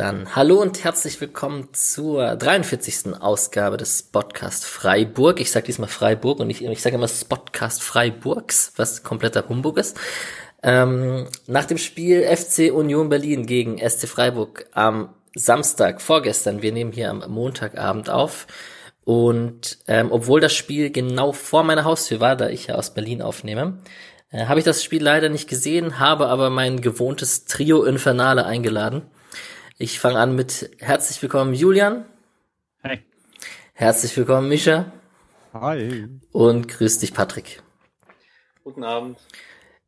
Dann hallo und herzlich willkommen zur 43. Ausgabe des Podcast Freiburg. Ich sage diesmal Freiburg und ich, ich sage immer Spotcast Freiburgs, was kompletter Humbug ist. Ähm, nach dem Spiel FC Union Berlin gegen SC Freiburg am Samstag, vorgestern, wir nehmen hier am Montagabend auf. Und ähm, obwohl das Spiel genau vor meiner Haustür war, da ich ja aus Berlin aufnehme, äh, habe ich das Spiel leider nicht gesehen, habe aber mein gewohntes Trio Infernale eingeladen. Ich fange an mit herzlich willkommen Julian. Hey. Herzlich willkommen Mischa. Hi. Und grüß dich Patrick. Guten Abend.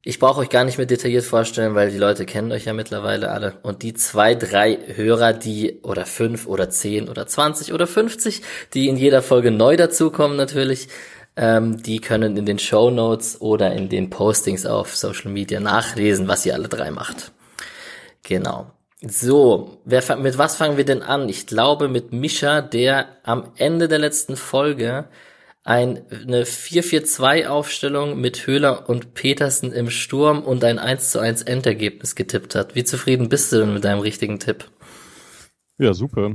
Ich brauche euch gar nicht mehr detailliert vorstellen, weil die Leute kennen euch ja mittlerweile alle. Und die zwei, drei Hörer, die oder fünf oder zehn oder zwanzig oder fünfzig, die in jeder Folge neu dazukommen natürlich, ähm, die können in den Show Notes oder in den Postings auf Social Media nachlesen, was ihr alle drei macht. Genau. So, wer, mit was fangen wir denn an? Ich glaube mit Mischa, der am Ende der letzten Folge ein, eine 4-4-2-Aufstellung mit Höhler und Petersen im Sturm und ein 1 zu 1 Endergebnis getippt hat. Wie zufrieden bist du denn mit deinem richtigen Tipp? Ja, super.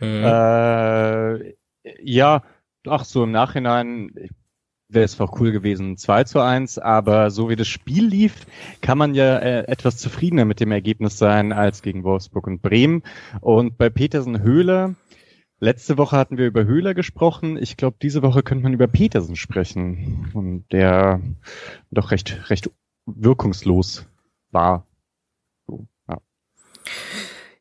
Mhm. Äh, ja, ach so, im Nachhinein wäre es auch cool gewesen, 2 zu 1, aber so wie das Spiel lief, kann man ja äh, etwas zufriedener mit dem Ergebnis sein als gegen Wolfsburg und Bremen. Und bei Petersen Höhler, Letzte Woche hatten wir über Höhler gesprochen. Ich glaube, diese Woche könnte man über Petersen sprechen. Und der doch recht, recht wirkungslos war. So, ja.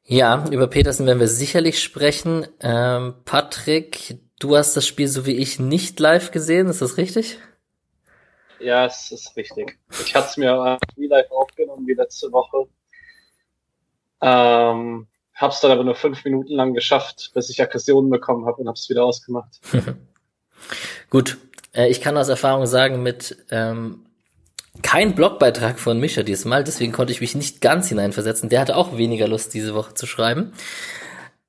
ja, über Petersen werden wir sicherlich sprechen. Ähm, Patrick, du hast das Spiel so wie ich nicht live gesehen, ist das richtig? Ja, es ist richtig. Ich hatte es mir wie live aufgenommen wie letzte Woche. Ähm, Hab's dann aber nur fünf Minuten lang geschafft, bis ich Aggressionen bekommen habe und hab's wieder ausgemacht. Gut, äh, ich kann aus Erfahrung sagen, mit ähm, kein Blogbeitrag von Mischa diesmal, deswegen konnte ich mich nicht ganz hineinversetzen. Der hatte auch weniger Lust, diese Woche zu schreiben.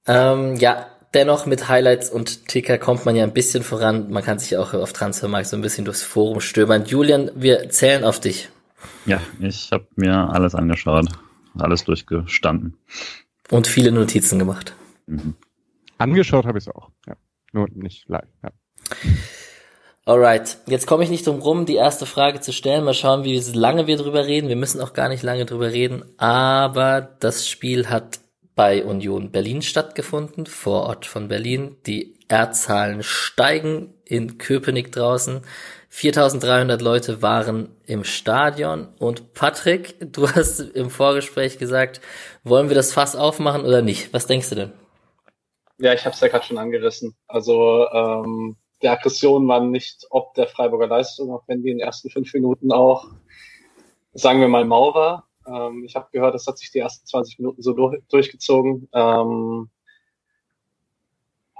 Ähm, ja, dennoch mit Highlights und Ticker kommt man ja ein bisschen voran. Man kann sich auch auf Transfermarkt so ein bisschen durchs Forum stöbern. Julian, wir zählen auf dich. Ja, ich habe mir alles angeschaut, alles durchgestanden. Und viele Notizen gemacht. Mhm. Angeschaut habe ich es auch, ja. Nur nicht live, ja. Alright, jetzt komme ich nicht drum rum, die erste Frage zu stellen. Mal schauen, wie lange wir drüber reden. Wir müssen auch gar nicht lange drüber reden, aber das Spiel hat bei Union Berlin stattgefunden, vor Ort von Berlin. Die R-Zahlen steigen in Köpenick draußen. 4300 Leute waren im Stadion und Patrick, du hast im Vorgespräch gesagt, wollen wir das Fass aufmachen oder nicht? Was denkst du denn? Ja, ich habe es ja gerade schon angerissen. Also ähm, die Aggression war nicht ob der Freiburger Leistung, auch wenn die in den ersten fünf Minuten auch, sagen wir mal, mau war. Ähm, ich habe gehört, das hat sich die ersten 20 Minuten so durch, durchgezogen. Ähm,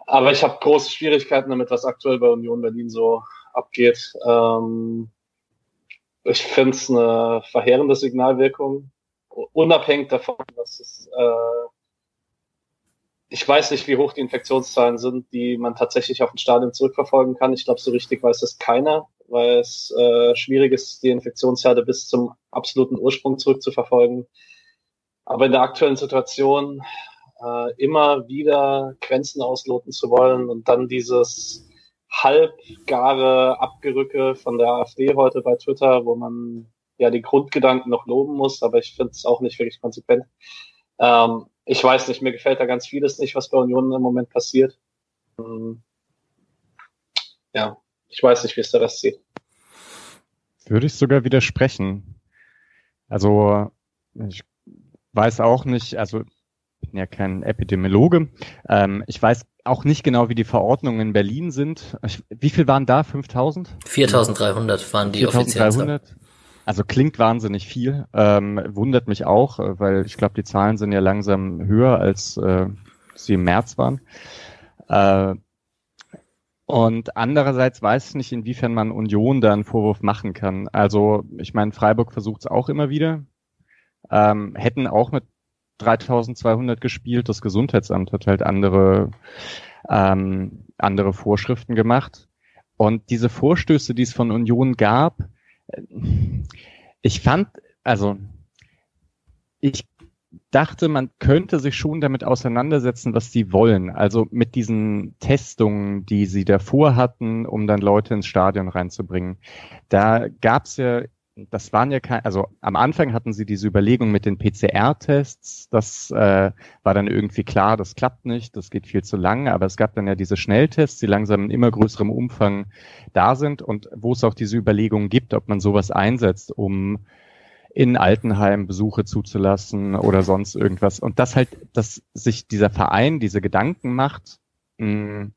aber ich habe große Schwierigkeiten damit, was aktuell bei Union Berlin so abgeht. Ähm, ich finde es eine verheerende Signalwirkung, unabhängig davon, dass es, äh, ich weiß nicht, wie hoch die Infektionszahlen sind, die man tatsächlich auf den Stadion zurückverfolgen kann. Ich glaube, so richtig weiß das keiner, weil es äh, schwierig ist, die Infektionsherde bis zum absoluten Ursprung zurückzuverfolgen. Aber in der aktuellen Situation äh, immer wieder Grenzen ausloten zu wollen und dann dieses halbgare Abgerücke von der AfD heute bei Twitter, wo man ja die Grundgedanken noch loben muss, aber ich finde es auch nicht wirklich konsequent. Ähm, ich weiß nicht, mir gefällt da ganz vieles nicht, was bei Union im Moment passiert. Ähm, ja, ich weiß nicht, wie es der Rest sieht. Würde ich sogar widersprechen. Also ich weiß auch nicht, also ich bin ja kein Epidemiologe. Ähm, ich weiß auch nicht genau, wie die Verordnungen in Berlin sind. Wie viel waren da? 5000? 4300 waren die 4300. Also klingt wahnsinnig viel. Ähm, wundert mich auch, äh, weil ich glaube, die Zahlen sind ja langsam höher, als äh, sie im März waren. Äh, und andererseits weiß ich nicht, inwiefern man Union da einen Vorwurf machen kann. Also ich meine, Freiburg versucht es auch immer wieder. Ähm, hätten auch mit 3200 gespielt. Das Gesundheitsamt hat halt andere, ähm, andere Vorschriften gemacht. Und diese Vorstöße, die es von Union gab, ich fand, also ich dachte, man könnte sich schon damit auseinandersetzen, was sie wollen. Also mit diesen Testungen, die sie davor hatten, um dann Leute ins Stadion reinzubringen. Da gab's ja das waren ja kein, also am Anfang hatten sie diese Überlegung mit den PCR-Tests, das äh, war dann irgendwie klar, das klappt nicht, das geht viel zu lang, aber es gab dann ja diese Schnelltests, die langsam in immer größerem Umfang da sind und wo es auch diese Überlegung gibt, ob man sowas einsetzt, um in Altenheim Besuche zuzulassen oder sonst irgendwas. Und das halt, dass sich dieser Verein diese Gedanken macht, mh, hm,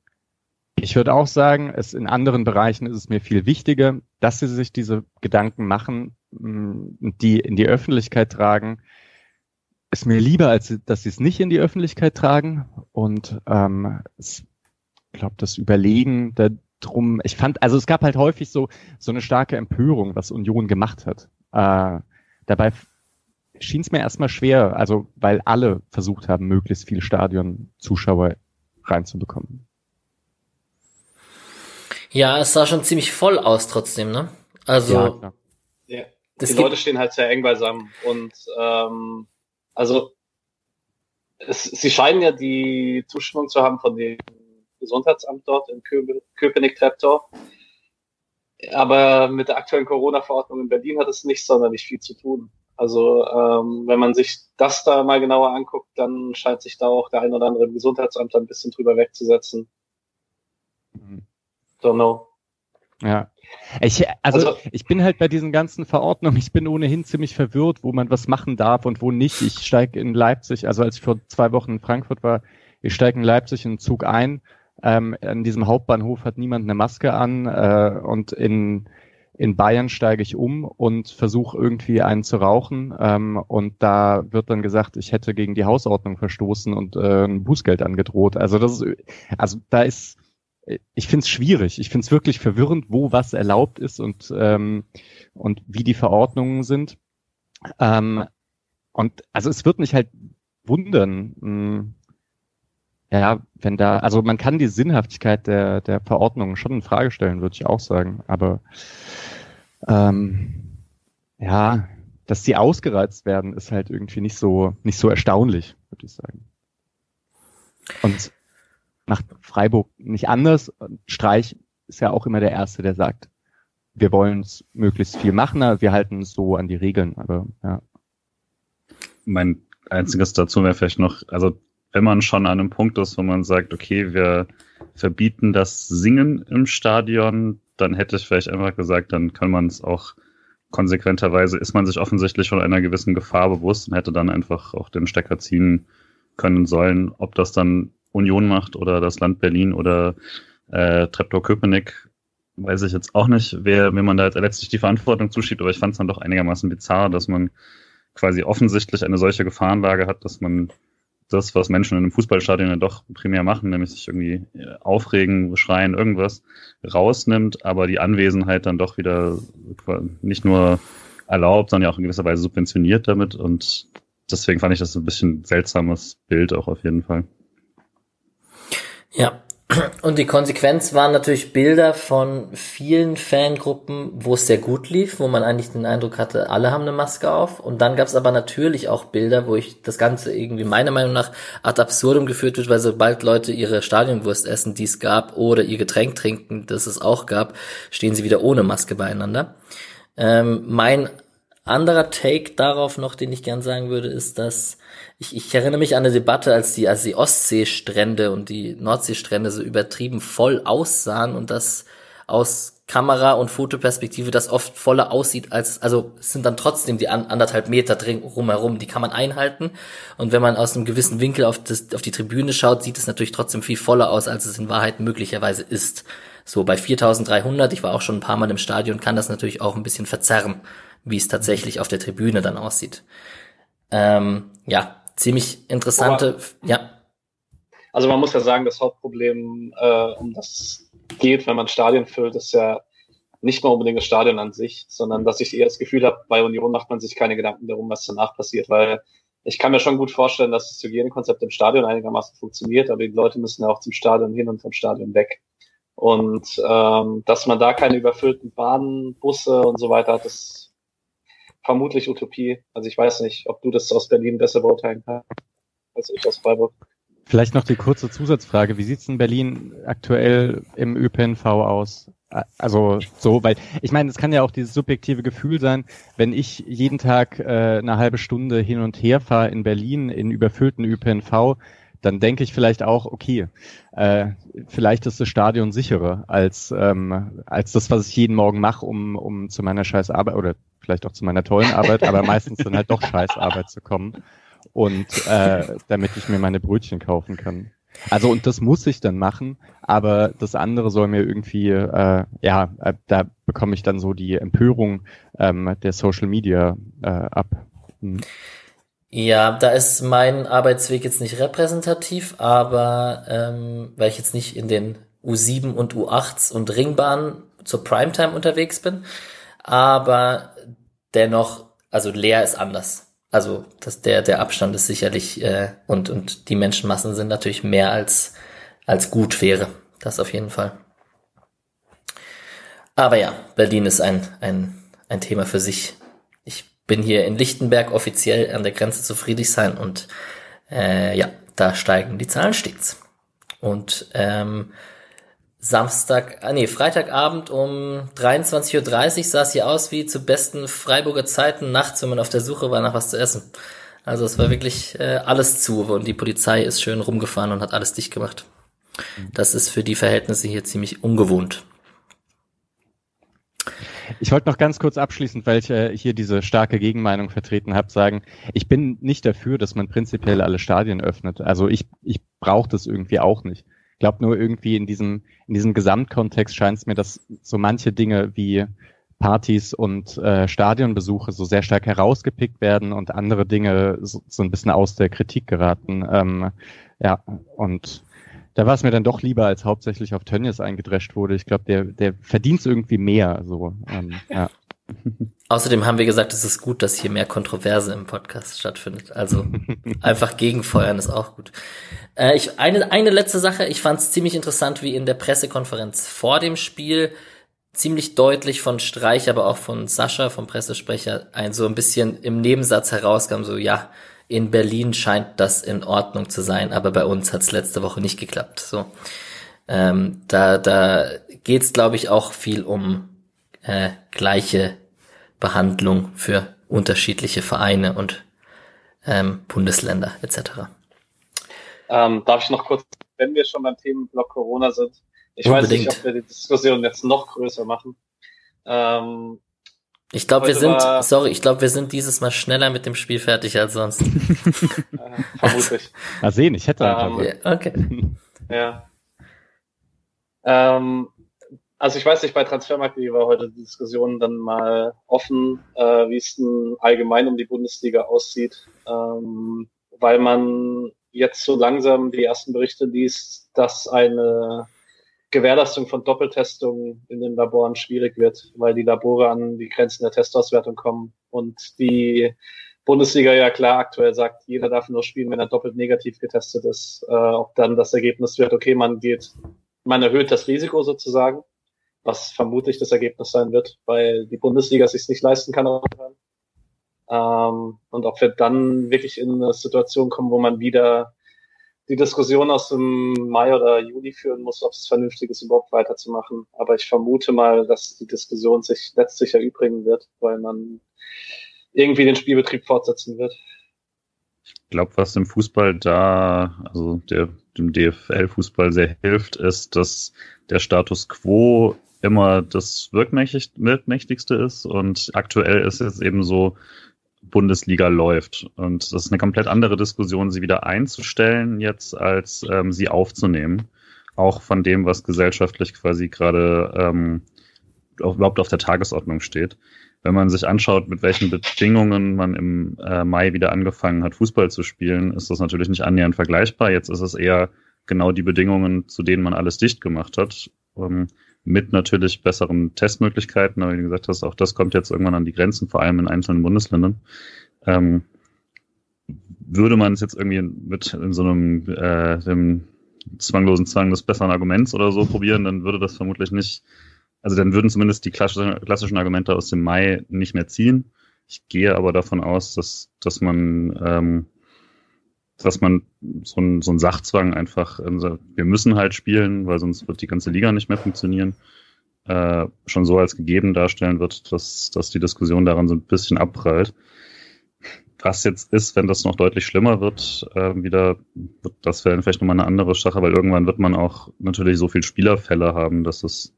ich würde auch sagen, es in anderen Bereichen ist es mir viel wichtiger, dass sie sich diese Gedanken machen, mm, die in die Öffentlichkeit tragen. Ist mir lieber, als dass sie es nicht in die Öffentlichkeit tragen. Und ähm, ich glaube, das Überlegen darum, ich fand, also es gab halt häufig so so eine starke Empörung, was Union gemacht hat. Äh, dabei schien es mir erstmal schwer, also weil alle versucht haben, möglichst viele Stadion-Zuschauer reinzubekommen. Ja, es sah schon ziemlich voll aus trotzdem, ne? Also. Ja, ja. Die Leute stehen halt sehr eng beisammen und ähm, also es, sie scheinen ja die Zustimmung zu haben von dem Gesundheitsamt dort in Köpenick-Treptow. Aber mit der aktuellen Corona-Verordnung in Berlin hat es nicht sonderlich viel zu tun. Also ähm, wenn man sich das da mal genauer anguckt, dann scheint sich da auch der ein oder andere Gesundheitsamt ein bisschen drüber wegzusetzen. Mhm. Don't know. Ja. Ich, also, also, ich bin halt bei diesen ganzen Verordnungen, ich bin ohnehin ziemlich verwirrt, wo man was machen darf und wo nicht. Ich steige in Leipzig, also als ich vor zwei Wochen in Frankfurt war, ich steige in Leipzig in den Zug ein. Ähm, an diesem Hauptbahnhof hat niemand eine Maske an äh, und in, in Bayern steige ich um und versuche irgendwie einen zu rauchen. Ähm, und da wird dann gesagt, ich hätte gegen die Hausordnung verstoßen und äh, ein Bußgeld angedroht. Also das ist, also da ist ich finde es schwierig. Ich finde es wirklich verwirrend, wo was erlaubt ist und, ähm, und wie die Verordnungen sind. Ähm, und also es wird mich halt wundern, hm, ja, wenn da, also man kann die Sinnhaftigkeit der, der Verordnungen schon in Frage stellen, würde ich auch sagen. Aber ähm, ja, dass sie ausgereizt werden, ist halt irgendwie nicht so, nicht so erstaunlich, würde ich sagen. Und macht Freiburg nicht anders. Streich ist ja auch immer der Erste, der sagt, wir wollen es möglichst viel machen, aber wir halten es so an die Regeln. Aber ja. Mein einziges dazu wäre vielleicht noch, also wenn man schon an einem Punkt ist, wo man sagt, okay, wir verbieten das Singen im Stadion, dann hätte ich vielleicht einfach gesagt, dann kann man es auch konsequenterweise, ist man sich offensichtlich von einer gewissen Gefahr bewusst und hätte dann einfach auch den Stecker ziehen können sollen. Ob das dann Union macht oder das Land Berlin oder äh, Treptow-Köpenick, weiß ich jetzt auch nicht, wer, wenn man da jetzt letztlich die Verantwortung zuschiebt, aber ich fand es dann doch einigermaßen bizarr, dass man quasi offensichtlich eine solche Gefahrenlage hat, dass man das, was Menschen in einem Fußballstadion ja doch primär machen, nämlich sich irgendwie äh, aufregen, schreien, irgendwas, rausnimmt, aber die Anwesenheit dann doch wieder nicht nur erlaubt, sondern ja auch in gewisser Weise subventioniert damit und deswegen fand ich das ein bisschen seltsames Bild auch auf jeden Fall. Ja. Und die Konsequenz waren natürlich Bilder von vielen Fangruppen, wo es sehr gut lief, wo man eigentlich den Eindruck hatte, alle haben eine Maske auf. Und dann gab es aber natürlich auch Bilder, wo ich das Ganze irgendwie meiner Meinung nach ad absurdum geführt wird, weil sobald Leute ihre Stadionwurst essen, die es gab, oder ihr Getränk trinken, das es auch gab, stehen sie wieder ohne Maske beieinander. Ähm, mein anderer Take darauf noch, den ich gern sagen würde, ist, dass ich, ich erinnere mich an eine Debatte, als die, als die Ostseestrände und die Nordseestrände so übertrieben voll aussahen und das aus Kamera- und Fotoperspektive das oft voller aussieht als, also sind dann trotzdem die anderthalb Meter drin rumherum, die kann man einhalten. Und wenn man aus einem gewissen Winkel auf, das, auf die Tribüne schaut, sieht es natürlich trotzdem viel voller aus, als es in Wahrheit möglicherweise ist. So bei 4300, ich war auch schon ein paar Mal im Stadion, kann das natürlich auch ein bisschen verzerren wie es tatsächlich auf der Tribüne dann aussieht. Ähm, ja, ziemlich interessante, Aber, ja. Also man muss ja sagen, das Hauptproblem, äh, um das geht, wenn man Stadien füllt, ist ja nicht mal unbedingt das Stadion an sich, sondern dass ich eher das Gefühl habe, bei Union macht man sich keine Gedanken darum, was danach passiert, weil ich kann mir schon gut vorstellen, dass das Hygienekonzept im Stadion einigermaßen funktioniert, aber die Leute müssen ja auch zum Stadion hin und vom Stadion weg. Und ähm, dass man da keine überfüllten Bahnen, Busse und so weiter hat, das vermutlich Utopie. Also ich weiß nicht, ob du das aus Berlin besser beurteilen kannst als ich aus Freiburg. Vielleicht noch die kurze Zusatzfrage. Wie sieht's in Berlin aktuell im ÖPNV aus? Also so, weil ich meine, es kann ja auch dieses subjektive Gefühl sein, wenn ich jeden Tag äh, eine halbe Stunde hin und her fahre in Berlin in überfüllten ÖPNV, dann denke ich vielleicht auch, okay, äh, vielleicht ist das Stadion sicherer als ähm, als das, was ich jeden Morgen mache, um um zu meiner scheiß Arbeit oder vielleicht auch zu meiner tollen Arbeit, aber meistens dann halt doch scheiß Arbeit zu kommen und äh, damit ich mir meine Brötchen kaufen kann. Also und das muss ich dann machen, aber das andere soll mir irgendwie, äh, ja, äh, da bekomme ich dann so die Empörung ähm, der Social Media äh, ab. Hm. Ja, da ist mein Arbeitsweg jetzt nicht repräsentativ, aber ähm, weil ich jetzt nicht in den U7 und U8s und Ringbahnen zur Primetime unterwegs bin, aber dennoch, also leer ist anders. Also dass der, der Abstand ist sicherlich äh, und, und die Menschenmassen sind natürlich mehr als, als gut wäre. Das auf jeden Fall. Aber ja, Berlin ist ein, ein, ein Thema für sich. Ich bin hier in Lichtenberg offiziell an der Grenze zu Friedrichshain und äh, ja, da steigen die Zahlen stets. Und ähm, Samstag, ah nee, Freitagabend um 23.30 Uhr sah es hier aus wie zu besten Freiburger Zeiten nachts, wenn man auf der Suche war nach was zu essen. Also es war wirklich äh, alles zu und die Polizei ist schön rumgefahren und hat alles dicht gemacht. Das ist für die Verhältnisse hier ziemlich ungewohnt. Ich wollte noch ganz kurz abschließend, weil ich äh, hier diese starke Gegenmeinung vertreten habe, sagen, ich bin nicht dafür, dass man prinzipiell alle Stadien öffnet. Also ich, ich brauche das irgendwie auch nicht glaube nur irgendwie in diesem, in diesem Gesamtkontext scheint es mir, dass so manche Dinge wie Partys und äh, Stadionbesuche so sehr stark herausgepickt werden und andere Dinge so, so ein bisschen aus der Kritik geraten. Ähm, ja, und da war es mir dann doch lieber, als hauptsächlich auf Tönnies eingedrescht wurde. Ich glaube, der, der verdient irgendwie mehr. So, ähm, ja. Außerdem haben wir gesagt, es ist gut, dass hier mehr Kontroverse im Podcast stattfindet. Also einfach gegenfeuern ist auch gut. Äh, ich, eine, eine letzte Sache, ich fand es ziemlich interessant, wie in der Pressekonferenz vor dem Spiel ziemlich deutlich von Streich, aber auch von Sascha, vom Pressesprecher, ein so ein bisschen im Nebensatz herauskam, so ja, in Berlin scheint das in Ordnung zu sein, aber bei uns hat es letzte Woche nicht geklappt. So, ähm, da da geht's, glaube ich, auch viel um äh, gleiche Behandlung für unterschiedliche Vereine und ähm, Bundesländer etc. Ähm, darf ich noch kurz, wenn wir schon beim Themenblock Corona sind, ich Unbedingt. weiß nicht, ob wir die Diskussion jetzt noch größer machen. Ähm, ich glaube, wir sind, sorry, ich glaube, wir sind dieses Mal schneller mit dem Spiel fertig als sonst. äh, vermutlich. Mal sehen, ich hätte ähm, Okay. Ja. Ähm, also ich weiß nicht, bei Transfermarkt.de war heute die Diskussion dann mal offen, äh, wie es denn allgemein um die Bundesliga aussieht, ähm, weil man jetzt so langsam die ersten Berichte liest, dass eine Gewährleistung von Doppeltestungen in den Laboren schwierig wird, weil die Labore an die Grenzen der Testauswertung kommen. Und die Bundesliga ja klar aktuell sagt, jeder darf nur spielen, wenn er doppelt negativ getestet ist. Äh, ob dann das Ergebnis wird, okay, man geht, man erhöht das Risiko sozusagen was vermutlich das Ergebnis sein wird, weil die Bundesliga sich nicht leisten kann. Ähm, und ob wir dann wirklich in eine Situation kommen, wo man wieder die Diskussion aus dem Mai oder Juli führen muss, ob es vernünftig ist, überhaupt weiterzumachen. Aber ich vermute mal, dass die Diskussion sich letztlich erübrigen wird, weil man irgendwie den Spielbetrieb fortsetzen wird. Ich glaube, was dem Fußball da, also der, dem DFL-Fußball sehr hilft, ist, dass der Status quo immer das wirkmächtigste ist und aktuell ist es eben so, Bundesliga läuft. Und das ist eine komplett andere Diskussion, sie wieder einzustellen jetzt, als ähm, sie aufzunehmen. Auch von dem, was gesellschaftlich quasi gerade ähm, überhaupt auf der Tagesordnung steht. Wenn man sich anschaut, mit welchen Bedingungen man im äh, Mai wieder angefangen hat, Fußball zu spielen, ist das natürlich nicht annähernd vergleichbar. Jetzt ist es eher genau die Bedingungen, zu denen man alles dicht gemacht hat. Ähm, mit natürlich besseren Testmöglichkeiten. Aber wie du gesagt hast, auch das kommt jetzt irgendwann an die Grenzen, vor allem in einzelnen Bundesländern. Ähm, würde man es jetzt irgendwie mit in so einem äh, dem zwanglosen Zwang des besseren Arguments oder so probieren, dann würde das vermutlich nicht, also dann würden zumindest die klassischen, Argumente aus dem Mai nicht mehr ziehen. Ich gehe aber davon aus, dass, dass man, ähm, dass man so ein, so ein Sachzwang einfach, also wir müssen halt spielen, weil sonst wird die ganze Liga nicht mehr funktionieren, äh, schon so als gegeben darstellen wird, dass, dass die Diskussion daran so ein bisschen abprallt. Was jetzt ist, wenn das noch deutlich schlimmer wird, äh, wieder, das wäre vielleicht nochmal eine andere Sache, weil irgendwann wird man auch natürlich so viel Spielerfälle haben, dass es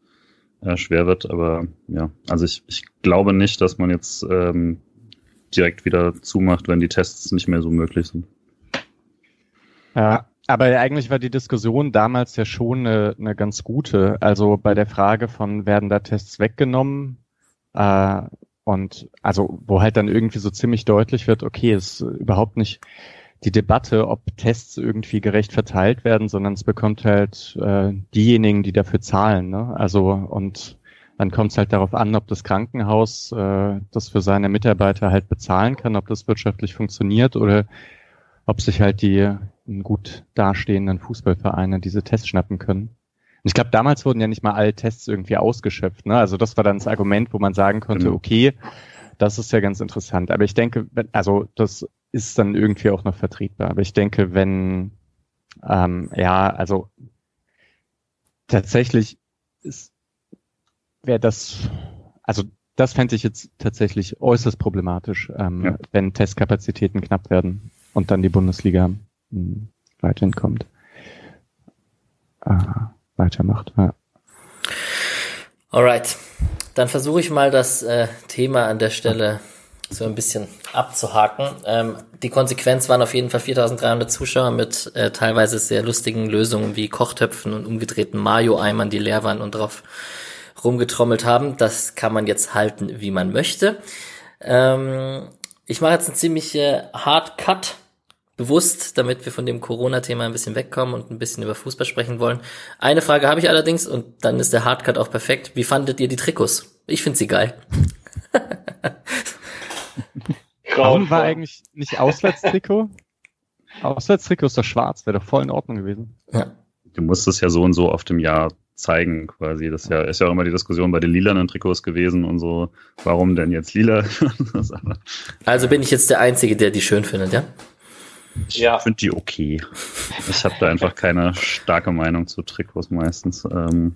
äh, schwer wird. Aber ja, also ich, ich glaube nicht, dass man jetzt ähm, direkt wieder zumacht, wenn die Tests nicht mehr so möglich sind. Ja, aber eigentlich war die Diskussion damals ja schon eine, eine ganz gute. Also bei der Frage von, werden da Tests weggenommen? Äh, und also, wo halt dann irgendwie so ziemlich deutlich wird, okay, ist überhaupt nicht die Debatte, ob Tests irgendwie gerecht verteilt werden, sondern es bekommt halt äh, diejenigen, die dafür zahlen. Ne? Also und dann kommt es halt darauf an, ob das Krankenhaus äh, das für seine Mitarbeiter halt bezahlen kann, ob das wirtschaftlich funktioniert oder ob sich halt die gut dastehenden Fußballvereine diese Tests schnappen können. Und ich glaube, damals wurden ja nicht mal alle Tests irgendwie ausgeschöpft. Ne? Also das war dann das Argument, wo man sagen konnte, genau. okay, das ist ja ganz interessant. Aber ich denke, also das ist dann irgendwie auch noch vertretbar. Aber ich denke, wenn, ähm, ja, also tatsächlich ist, wäre das, also das fände ich jetzt tatsächlich äußerst problematisch, ähm, ja. wenn Testkapazitäten knapp werden und dann die Bundesliga hm, weiterhin kommt. Äh, weitermacht. Ja. Alright, dann versuche ich mal das äh, Thema an der Stelle so ein bisschen abzuhaken. Ähm, die Konsequenz waren auf jeden Fall 4300 Zuschauer mit äh, teilweise sehr lustigen Lösungen wie Kochtöpfen und umgedrehten Mayo-Eimern, die leer waren und drauf rumgetrommelt haben. Das kann man jetzt halten, wie man möchte. Ähm, ich mache jetzt einen ziemlich äh, Hard Cut bewusst, damit wir von dem Corona-Thema ein bisschen wegkommen und ein bisschen über Fußball sprechen wollen. Eine Frage habe ich allerdings und dann ist der Hardcut auch perfekt. Wie fandet ihr die Trikots? Ich finde sie geil. Warum war eigentlich nicht Auswärtstrikot? Auswärtstrikot ist doch schwarz, wäre doch voll in Ordnung gewesen. Ja. Du musst es ja so und so oft im Jahr zeigen, quasi. Das ist ja, ist ja auch immer die Diskussion bei den lilanen Trikots gewesen und so. Warum denn jetzt lila? also bin ich jetzt der Einzige, der die schön findet, ja? Ich ja. finde die okay. Ich habe da einfach keine starke Meinung zu Trikots meistens. Ähm,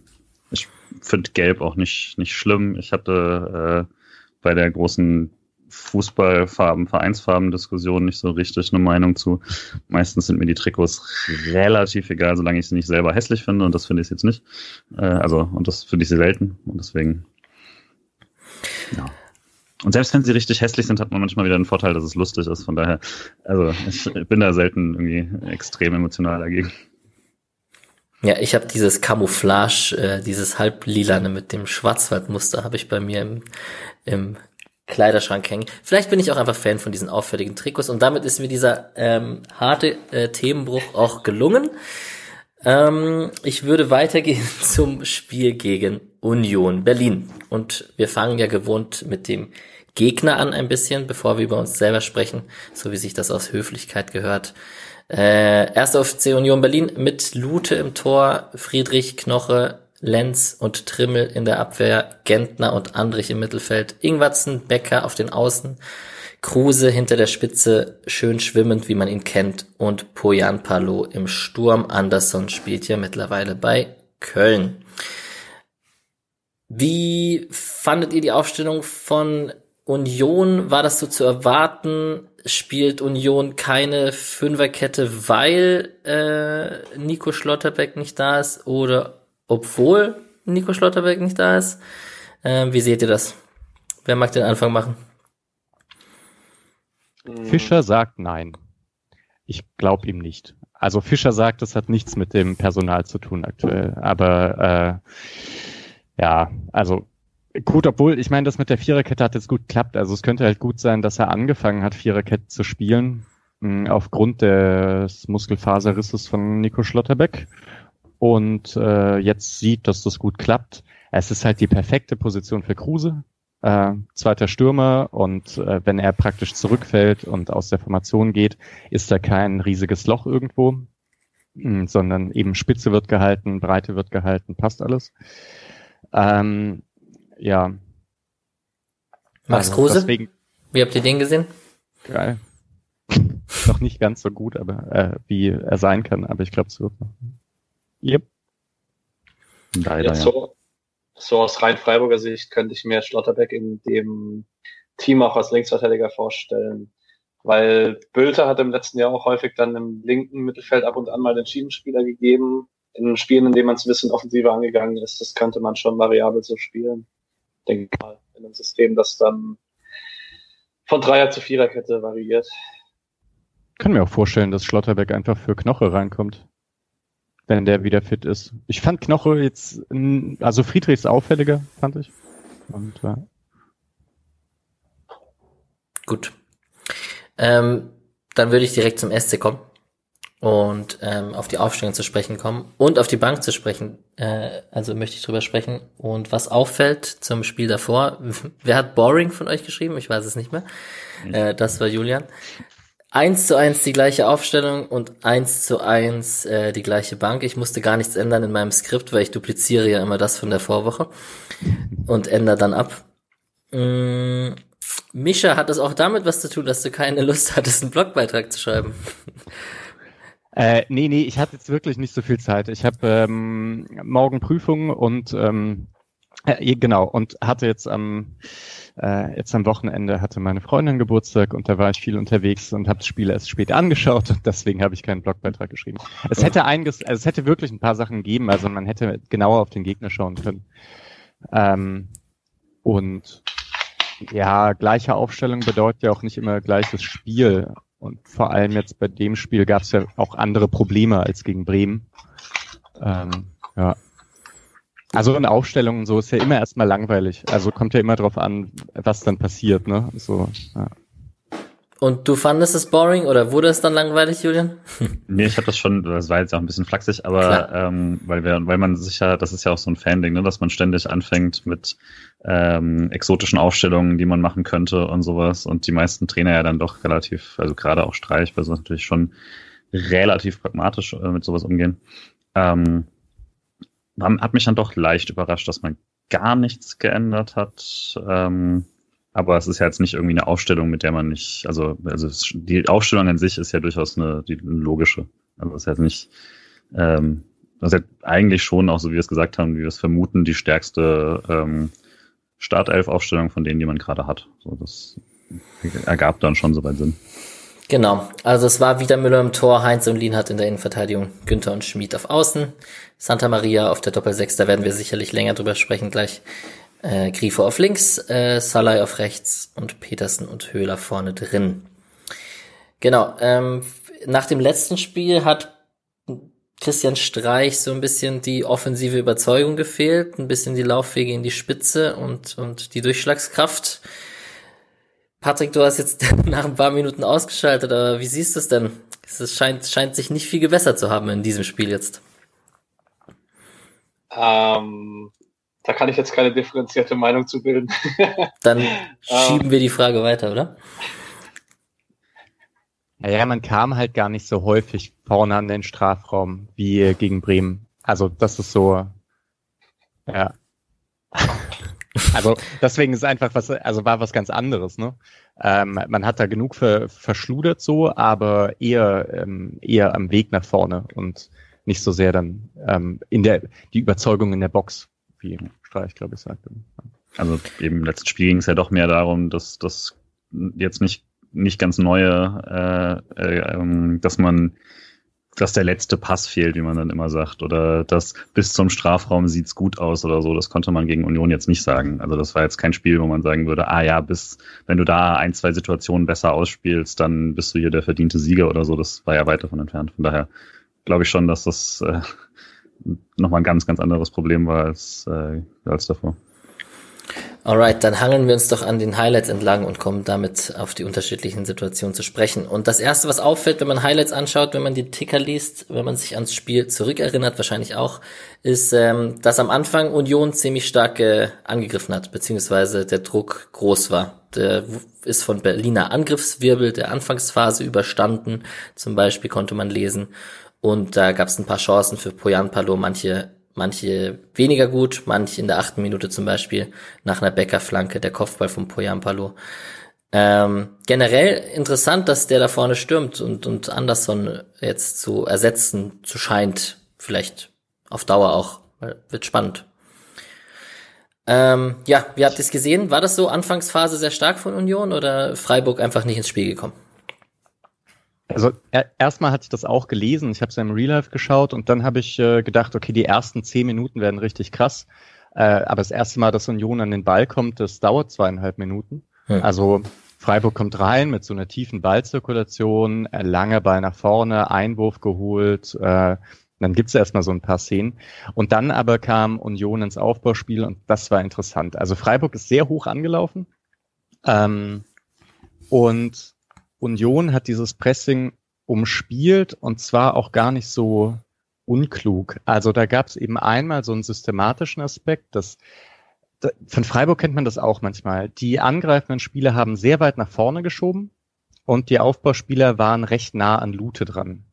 ich finde Gelb auch nicht, nicht schlimm. Ich hatte äh, bei der großen Fußballfarben, Vereinsfarben-Diskussion nicht so richtig eine Meinung zu. Meistens sind mir die Trikots relativ egal, solange ich sie nicht selber hässlich finde und das finde ich jetzt nicht. Äh, also, und das finde ich sie selten und deswegen, ja. Und selbst wenn sie richtig hässlich sind, hat man manchmal wieder den Vorteil, dass es lustig ist. Von daher, also ich bin da selten irgendwie extrem emotional dagegen. Ja, ich habe dieses Camouflage, äh, dieses halblilane mit dem Schwarzwaldmuster habe ich bei mir im, im Kleiderschrank hängen. Vielleicht bin ich auch einfach Fan von diesen auffälligen Trikots und damit ist mir dieser ähm, harte äh, Themenbruch auch gelungen. Ähm, ich würde weitergehen zum Spiel gegen Union Berlin. Und wir fangen ja gewohnt mit dem Gegner an ein bisschen, bevor wir über uns selber sprechen, so wie sich das aus Höflichkeit gehört. Äh, erster FC Union Berlin mit Lute im Tor, Friedrich, Knoche, Lenz und Trimmel in der Abwehr, Gentner und Andrich im Mittelfeld, Ingwatzen, Becker auf den Außen, Kruse hinter der Spitze, schön schwimmend, wie man ihn kennt, und Poyan Palo im Sturm. Anderson spielt ja mittlerweile bei Köln. Wie fandet ihr die Aufstellung von Union? War das so zu erwarten? Spielt Union keine Fünferkette, weil äh, Nico Schlotterbeck nicht da ist oder obwohl Nico Schlotterbeck nicht da ist? Äh, wie seht ihr das? Wer mag den Anfang machen? Fischer sagt nein. Ich glaube ihm nicht. Also Fischer sagt, das hat nichts mit dem Personal zu tun aktuell. Aber äh, ja, also gut, obwohl, ich meine, das mit der Viererkette hat jetzt gut geklappt. Also es könnte halt gut sein, dass er angefangen hat, Viererkette zu spielen, mh, aufgrund des Muskelfaserrisses von Nico Schlotterbeck und äh, jetzt sieht, dass das gut klappt. Es ist halt die perfekte Position für Kruse, äh, zweiter Stürmer und äh, wenn er praktisch zurückfällt und aus der Formation geht, ist da kein riesiges Loch irgendwo, mh, sondern eben Spitze wird gehalten, Breite wird gehalten, passt alles. Ähm, ja. Max also Kruse? Deswegen, Wie habt ihr den gesehen? Geil. noch nicht ganz so gut, aber äh, wie er sein kann, aber ich glaube es wird noch. Yep. Leider, ja, so, so aus rein Freiburger Sicht könnte ich mir Schlotterbeck in dem Team auch als Linksverteidiger vorstellen. Weil Bülter hat im letzten Jahr auch häufig dann im linken Mittelfeld ab und an mal den Schiedenspieler gegeben. In Spielen, in denen man es ein bisschen offensiver angegangen ist, das könnte man schon variabel so spielen. Denke ich mal, in einem System, das dann von Dreier zu Viererkette variiert. Ich kann mir auch vorstellen, dass Schlotterbeck einfach für Knoche reinkommt. Wenn der wieder fit ist. Ich fand Knoche jetzt, also Friedrichs auffälliger, fand ich. Und, ja. Gut. Ähm, dann würde ich direkt zum SC kommen und ähm, auf die Aufstellung zu sprechen kommen und auf die Bank zu sprechen. Äh, also möchte ich drüber sprechen. Und was auffällt zum Spiel davor, wer hat Boring von euch geschrieben? Ich weiß es nicht mehr. Äh, das war Julian. Eins zu eins die gleiche Aufstellung und eins zu eins äh, die gleiche Bank. Ich musste gar nichts ändern in meinem Skript, weil ich dupliziere ja immer das von der Vorwoche und ändere dann ab. Mm, Mischa, hat das auch damit was zu tun, dass du keine Lust hattest, einen Blogbeitrag zu schreiben? Äh, nee, nee, ich hatte jetzt wirklich nicht so viel Zeit. Ich habe ähm, morgen Prüfungen und ähm, äh, genau und hatte jetzt am äh, jetzt am Wochenende hatte meine Freundin Geburtstag und da war ich viel unterwegs und habe das Spiel erst spät angeschaut und deswegen habe ich keinen Blogbeitrag geschrieben. Es hätte einiges, also es hätte wirklich ein paar Sachen gegeben, also man hätte genauer auf den Gegner schauen können. Ähm, und ja, gleiche Aufstellung bedeutet ja auch nicht immer gleiches Spiel. Und vor allem jetzt bei dem Spiel gab es ja auch andere Probleme als gegen Bremen. Ähm, ja. Also in Aufstellungen so ist ja immer erstmal langweilig. Also kommt ja immer drauf an, was dann passiert, ne? So, ja. Und du fandest es boring oder wurde es dann langweilig, Julian? nee, ich habe das schon, das war jetzt auch ein bisschen flachsig, aber ähm, weil wir, weil man sich ja, das ist ja auch so ein Fan-Ding, ne, dass man ständig anfängt mit ähm, exotischen Aufstellungen, die man machen könnte und sowas. Und die meisten Trainer ja dann doch relativ, also gerade auch Streich, weil sie natürlich schon relativ pragmatisch äh, mit sowas umgehen. Ähm, hat mich dann doch leicht überrascht, dass man gar nichts geändert hat. Ähm, aber es ist ja jetzt nicht irgendwie eine Aufstellung, mit der man nicht, also, also die Aufstellung an sich ist ja durchaus eine, die, eine logische. Also es ist jetzt nicht, ähm, das ist ja eigentlich schon, auch so wie wir es gesagt haben, wie wir es vermuten, die stärkste ähm, Startelf-Aufstellung von denen, die man gerade hat. So, das ergab dann schon soweit Sinn. Genau, also es war wieder Müller im Tor, Heinz und Lienhardt in der Innenverteidigung, Günther und Schmid auf Außen, Santa Maria auf der Doppel-6, da werden wir sicherlich länger drüber sprechen gleich. Äh, Grifo auf links, äh, Salai auf rechts und Petersen und Höhler vorne drin. Genau, ähm, nach dem letzten Spiel hat Christian Streich so ein bisschen die offensive Überzeugung gefehlt, ein bisschen die Laufwege in die Spitze und, und die Durchschlagskraft. Patrick, du hast jetzt nach ein paar Minuten ausgeschaltet, aber wie siehst du es denn? Es scheint, scheint sich nicht viel gebessert zu haben in diesem Spiel jetzt. Ähm, da kann ich jetzt keine differenzierte Meinung zu bilden. Dann schieben wir die Frage weiter, oder? Naja, man kam halt gar nicht so häufig vorne an den Strafraum wie gegen Bremen. Also das ist so, ja. Also deswegen ist einfach was, also war was ganz anderes, ne? Ähm, man hat da genug ver, verschludert so, aber eher ähm, eher am Weg nach vorne und nicht so sehr dann ähm, in der die Überzeugung in der Box, wie Streich, glaube ich, sagte. Also eben im letzten Spiel ging es ja doch mehr darum, dass das jetzt nicht nicht ganz neue, äh, äh, ähm, dass man dass der letzte Pass fehlt, wie man dann immer sagt, oder dass bis zum Strafraum sieht's gut aus oder so. Das konnte man gegen Union jetzt nicht sagen. Also das war jetzt kein Spiel, wo man sagen würde, ah ja, bis wenn du da ein, zwei Situationen besser ausspielst, dann bist du hier der verdiente Sieger oder so. Das war ja weit davon entfernt. Von daher glaube ich schon, dass das äh, nochmal ein ganz, ganz anderes Problem war als, äh, als davor. Alright, dann hangeln wir uns doch an den Highlights entlang und kommen damit auf die unterschiedlichen Situationen zu sprechen. Und das erste, was auffällt, wenn man Highlights anschaut, wenn man die Ticker liest, wenn man sich ans Spiel zurückerinnert, wahrscheinlich auch, ist, ähm, dass am Anfang Union ziemlich stark äh, angegriffen hat, beziehungsweise der Druck groß war. Der ist von Berliner Angriffswirbel der Anfangsphase überstanden, zum Beispiel konnte man lesen. Und da gab es ein paar Chancen für Poyan Palo, manche manche weniger gut, manche in der achten Minute zum Beispiel nach einer Bäckerflanke, der Kopfball von Poyampalo. Ähm, generell interessant, dass der da vorne stürmt und, und Anderson jetzt zu ersetzen zu scheint. Vielleicht auf Dauer auch. Wird spannend. Ähm, ja, wie habt ihr es gesehen? War das so Anfangsphase sehr stark von Union oder Freiburg einfach nicht ins Spiel gekommen? Also er, erstmal hatte ich das auch gelesen, ich habe es ja im Real Life geschaut und dann habe ich äh, gedacht, okay, die ersten zehn Minuten werden richtig krass. Äh, aber das erste Mal, dass Union an den Ball kommt, das dauert zweieinhalb Minuten. Hm. Also Freiburg kommt rein mit so einer tiefen Ballzirkulation, äh, lange Ball nach vorne, Einwurf geholt, äh, dann gibt's erstmal so ein paar Szenen. Und dann aber kam Union ins Aufbauspiel und das war interessant. Also Freiburg ist sehr hoch angelaufen. Ähm, und Union hat dieses Pressing umspielt und zwar auch gar nicht so unklug. Also da gab es eben einmal so einen systematischen Aspekt, dass von Freiburg kennt man das auch manchmal. Die angreifenden Spieler haben sehr weit nach vorne geschoben und die Aufbauspieler waren recht nah an Lute dran.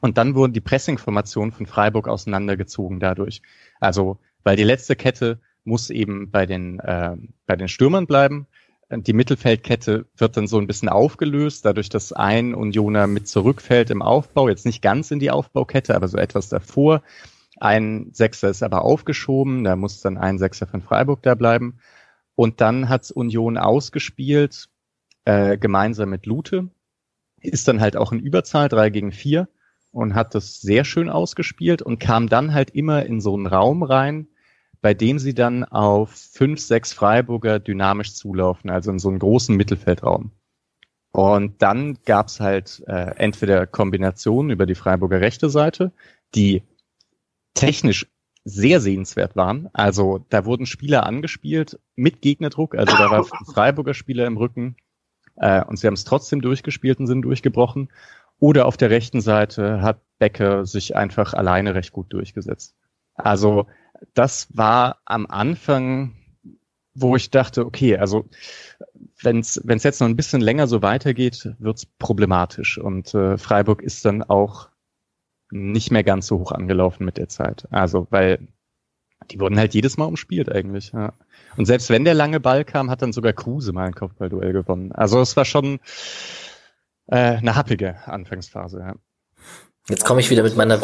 Und dann wurden die Pressingformationen von Freiburg auseinandergezogen dadurch. Also, weil die letzte Kette muss eben bei den, äh, bei den Stürmern bleiben die Mittelfeldkette wird dann so ein bisschen aufgelöst, dadurch, dass ein Unioner mit zurückfällt im Aufbau, jetzt nicht ganz in die Aufbaukette, aber so etwas davor. Ein Sechser ist aber aufgeschoben, da muss dann ein Sechser von Freiburg da bleiben. Und dann hat's Union ausgespielt, äh, gemeinsam mit Lute, ist dann halt auch in Überzahl, drei gegen vier, und hat das sehr schön ausgespielt und kam dann halt immer in so einen Raum rein, bei dem sie dann auf fünf, sechs Freiburger dynamisch zulaufen, also in so einen großen Mittelfeldraum. Und dann gab's halt äh, entweder Kombinationen über die Freiburger rechte Seite, die technisch sehr sehenswert waren. Also da wurden Spieler angespielt mit Gegnerdruck, also da war Freiburger Spieler im Rücken äh, und sie haben es trotzdem durchgespielt und sind durchgebrochen. Oder auf der rechten Seite hat Becker sich einfach alleine recht gut durchgesetzt. Also das war am Anfang, wo ich dachte, okay, also wenn es jetzt noch ein bisschen länger so weitergeht, wird's problematisch. Und äh, Freiburg ist dann auch nicht mehr ganz so hoch angelaufen mit der Zeit. Also, weil die wurden halt jedes Mal umspielt eigentlich. Ja. Und selbst wenn der lange Ball kam, hat dann sogar Kruse mal ein Kopfballduell gewonnen. Also es war schon äh, eine happige Anfangsphase. Ja. Jetzt komme ich wieder mit meiner.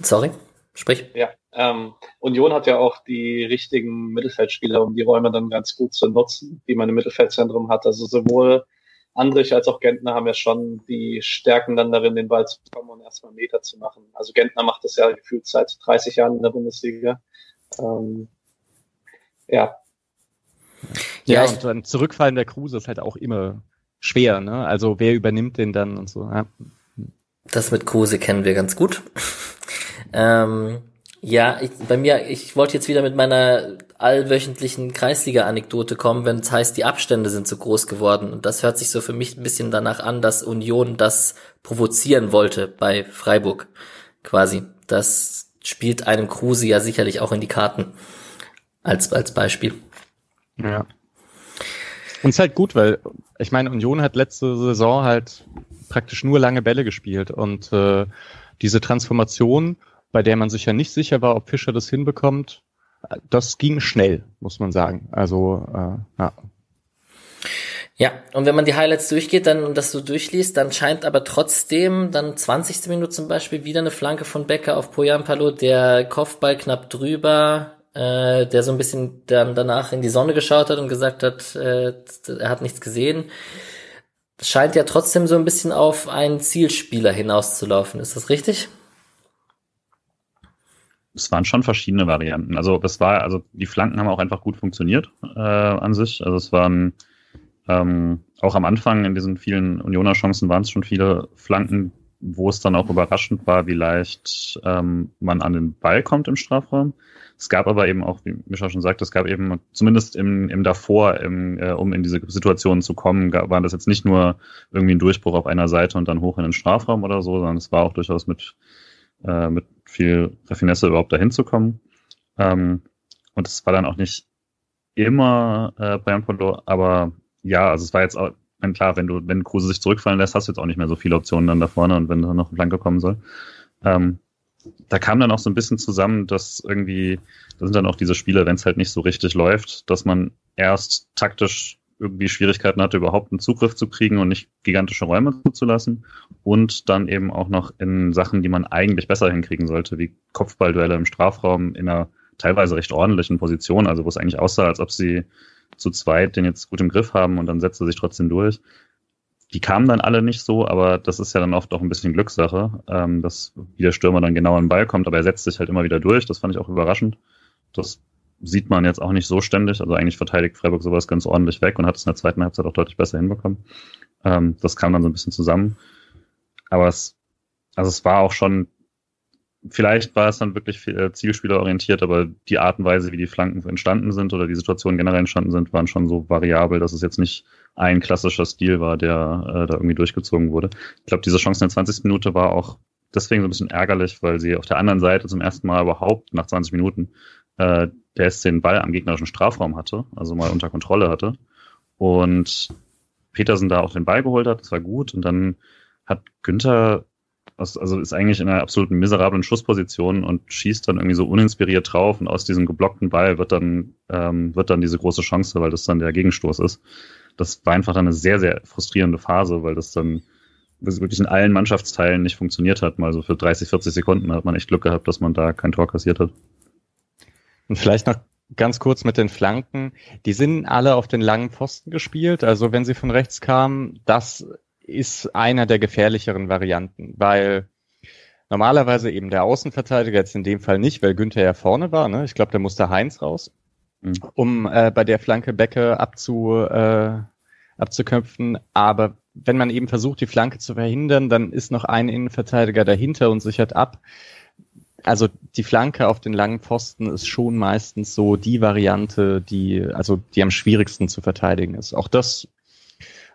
Sorry, sprich. Ja, ähm, Union hat ja auch die richtigen Mittelfeldspieler, um die Räume dann ganz gut zu nutzen, die man im Mittelfeldzentrum hat. Also sowohl Andrich als auch Gentner haben ja schon die Stärken dann darin, den Ball zu bekommen und erstmal Meter zu machen. Also Gentner macht das ja gefühlt seit 30 Jahren in der Bundesliga. Ähm, ja. Ja, und dann Zurückfallen der Kruse ist halt auch immer schwer, ne? Also wer übernimmt den dann und so, ja. Das mit Kruse kennen wir ganz gut. Ähm, ja, ich, bei mir, ich wollte jetzt wieder mit meiner allwöchentlichen Kreisliga-Anekdote kommen, wenn es heißt, die Abstände sind so groß geworden. Und das hört sich so für mich ein bisschen danach an, dass Union das provozieren wollte bei Freiburg. Quasi. Das spielt einem Kruse ja sicherlich auch in die Karten. Als, als Beispiel. Ja. Und es ist halt gut, weil ich meine, Union hat letzte Saison halt praktisch nur lange Bälle gespielt und äh, diese Transformation bei der man sich ja nicht sicher war, ob Fischer das hinbekommt. Das ging schnell, muss man sagen. Also äh, ja. Ja, und wenn man die Highlights durchgeht, dann und das so durchliest, dann scheint aber trotzdem dann 20. Minute zum Beispiel wieder eine Flanke von Becker auf Poyan Palo, der Kopfball knapp drüber, äh, der so ein bisschen dann danach in die Sonne geschaut hat und gesagt hat, äh, er hat nichts gesehen. scheint ja trotzdem so ein bisschen auf einen Zielspieler hinauszulaufen. Ist das richtig? Es waren schon verschiedene Varianten. Also es war, also die Flanken haben auch einfach gut funktioniert äh, an sich. Also es waren ähm, auch am Anfang in diesen vielen Unioner Chancen waren es schon viele Flanken, wo es dann auch überraschend war, wie leicht ähm, man an den Ball kommt im Strafraum. Es gab aber eben auch, wie Mischa schon sagt, es gab eben zumindest im, im davor, im, äh, um in diese Situation zu kommen, gab, war das jetzt nicht nur irgendwie ein Durchbruch auf einer Seite und dann hoch in den Strafraum oder so, sondern es war auch durchaus mit, äh, mit viel Raffinesse überhaupt dahin zu kommen. Ähm, und es war dann auch nicht immer äh, Bayern Polo, aber ja, also es war jetzt auch, klar, wenn du, wenn Kruse sich zurückfallen lässt, hast du jetzt auch nicht mehr so viele Optionen dann da vorne und wenn dann noch ein Flanke kommen soll. Ähm, da kam dann auch so ein bisschen zusammen, dass irgendwie, da sind dann auch diese Spiele, wenn es halt nicht so richtig läuft, dass man erst taktisch irgendwie Schwierigkeiten hatte, überhaupt einen Zugriff zu kriegen und nicht gigantische Räume zuzulassen. Und dann eben auch noch in Sachen, die man eigentlich besser hinkriegen sollte, wie Kopfballduelle im Strafraum in einer teilweise recht ordentlichen Position, also wo es eigentlich aussah, als ob sie zu zweit den jetzt gut im Griff haben und dann setzt er sich trotzdem durch. Die kamen dann alle nicht so, aber das ist ja dann oft auch ein bisschen Glückssache, ähm, dass wie der Stürmer dann genau an den Ball kommt, aber er setzt sich halt immer wieder durch. Das fand ich auch überraschend. Das sieht man jetzt auch nicht so ständig. Also eigentlich verteidigt Freiburg sowas ganz ordentlich weg und hat es in der zweiten Halbzeit auch deutlich besser hinbekommen. Ähm, das kam dann so ein bisschen zusammen. Aber es, also es war auch schon, vielleicht war es dann wirklich viel, äh, zielspielerorientiert, aber die Art und Weise, wie die Flanken entstanden sind oder die Situationen generell entstanden sind, waren schon so variabel, dass es jetzt nicht ein klassischer Stil war, der äh, da irgendwie durchgezogen wurde. Ich glaube, diese Chance in der 20. Minute war auch deswegen so ein bisschen ärgerlich, weil sie auf der anderen Seite zum ersten Mal überhaupt nach 20 Minuten äh, der jetzt den Ball am gegnerischen Strafraum hatte, also mal unter Kontrolle hatte. Und Petersen da auch den Ball geholt hat, das war gut. Und dann hat Günther, also ist eigentlich in einer absoluten miserablen Schussposition und schießt dann irgendwie so uninspiriert drauf und aus diesem geblockten Ball wird dann, ähm, wird dann diese große Chance, weil das dann der Gegenstoß ist. Das war einfach dann eine sehr, sehr frustrierende Phase, weil das dann wirklich in allen Mannschaftsteilen nicht funktioniert hat. Mal so für 30, 40 Sekunden hat man echt Glück gehabt, dass man da kein Tor kassiert hat. Und vielleicht noch ganz kurz mit den Flanken. Die sind alle auf den langen Pfosten gespielt. Also wenn sie von rechts kamen, das ist einer der gefährlicheren Varianten, weil normalerweise eben der Außenverteidiger jetzt in dem Fall nicht, weil Günther ja vorne war. Ne? Ich glaube, da musste Heinz raus, mhm. um äh, bei der Flanke Becke abzu, äh, abzuköpfen. Aber wenn man eben versucht, die Flanke zu verhindern, dann ist noch ein Innenverteidiger dahinter und sichert ab also die Flanke auf den langen Pfosten ist schon meistens so die Variante, die, also die am schwierigsten zu verteidigen ist. Auch das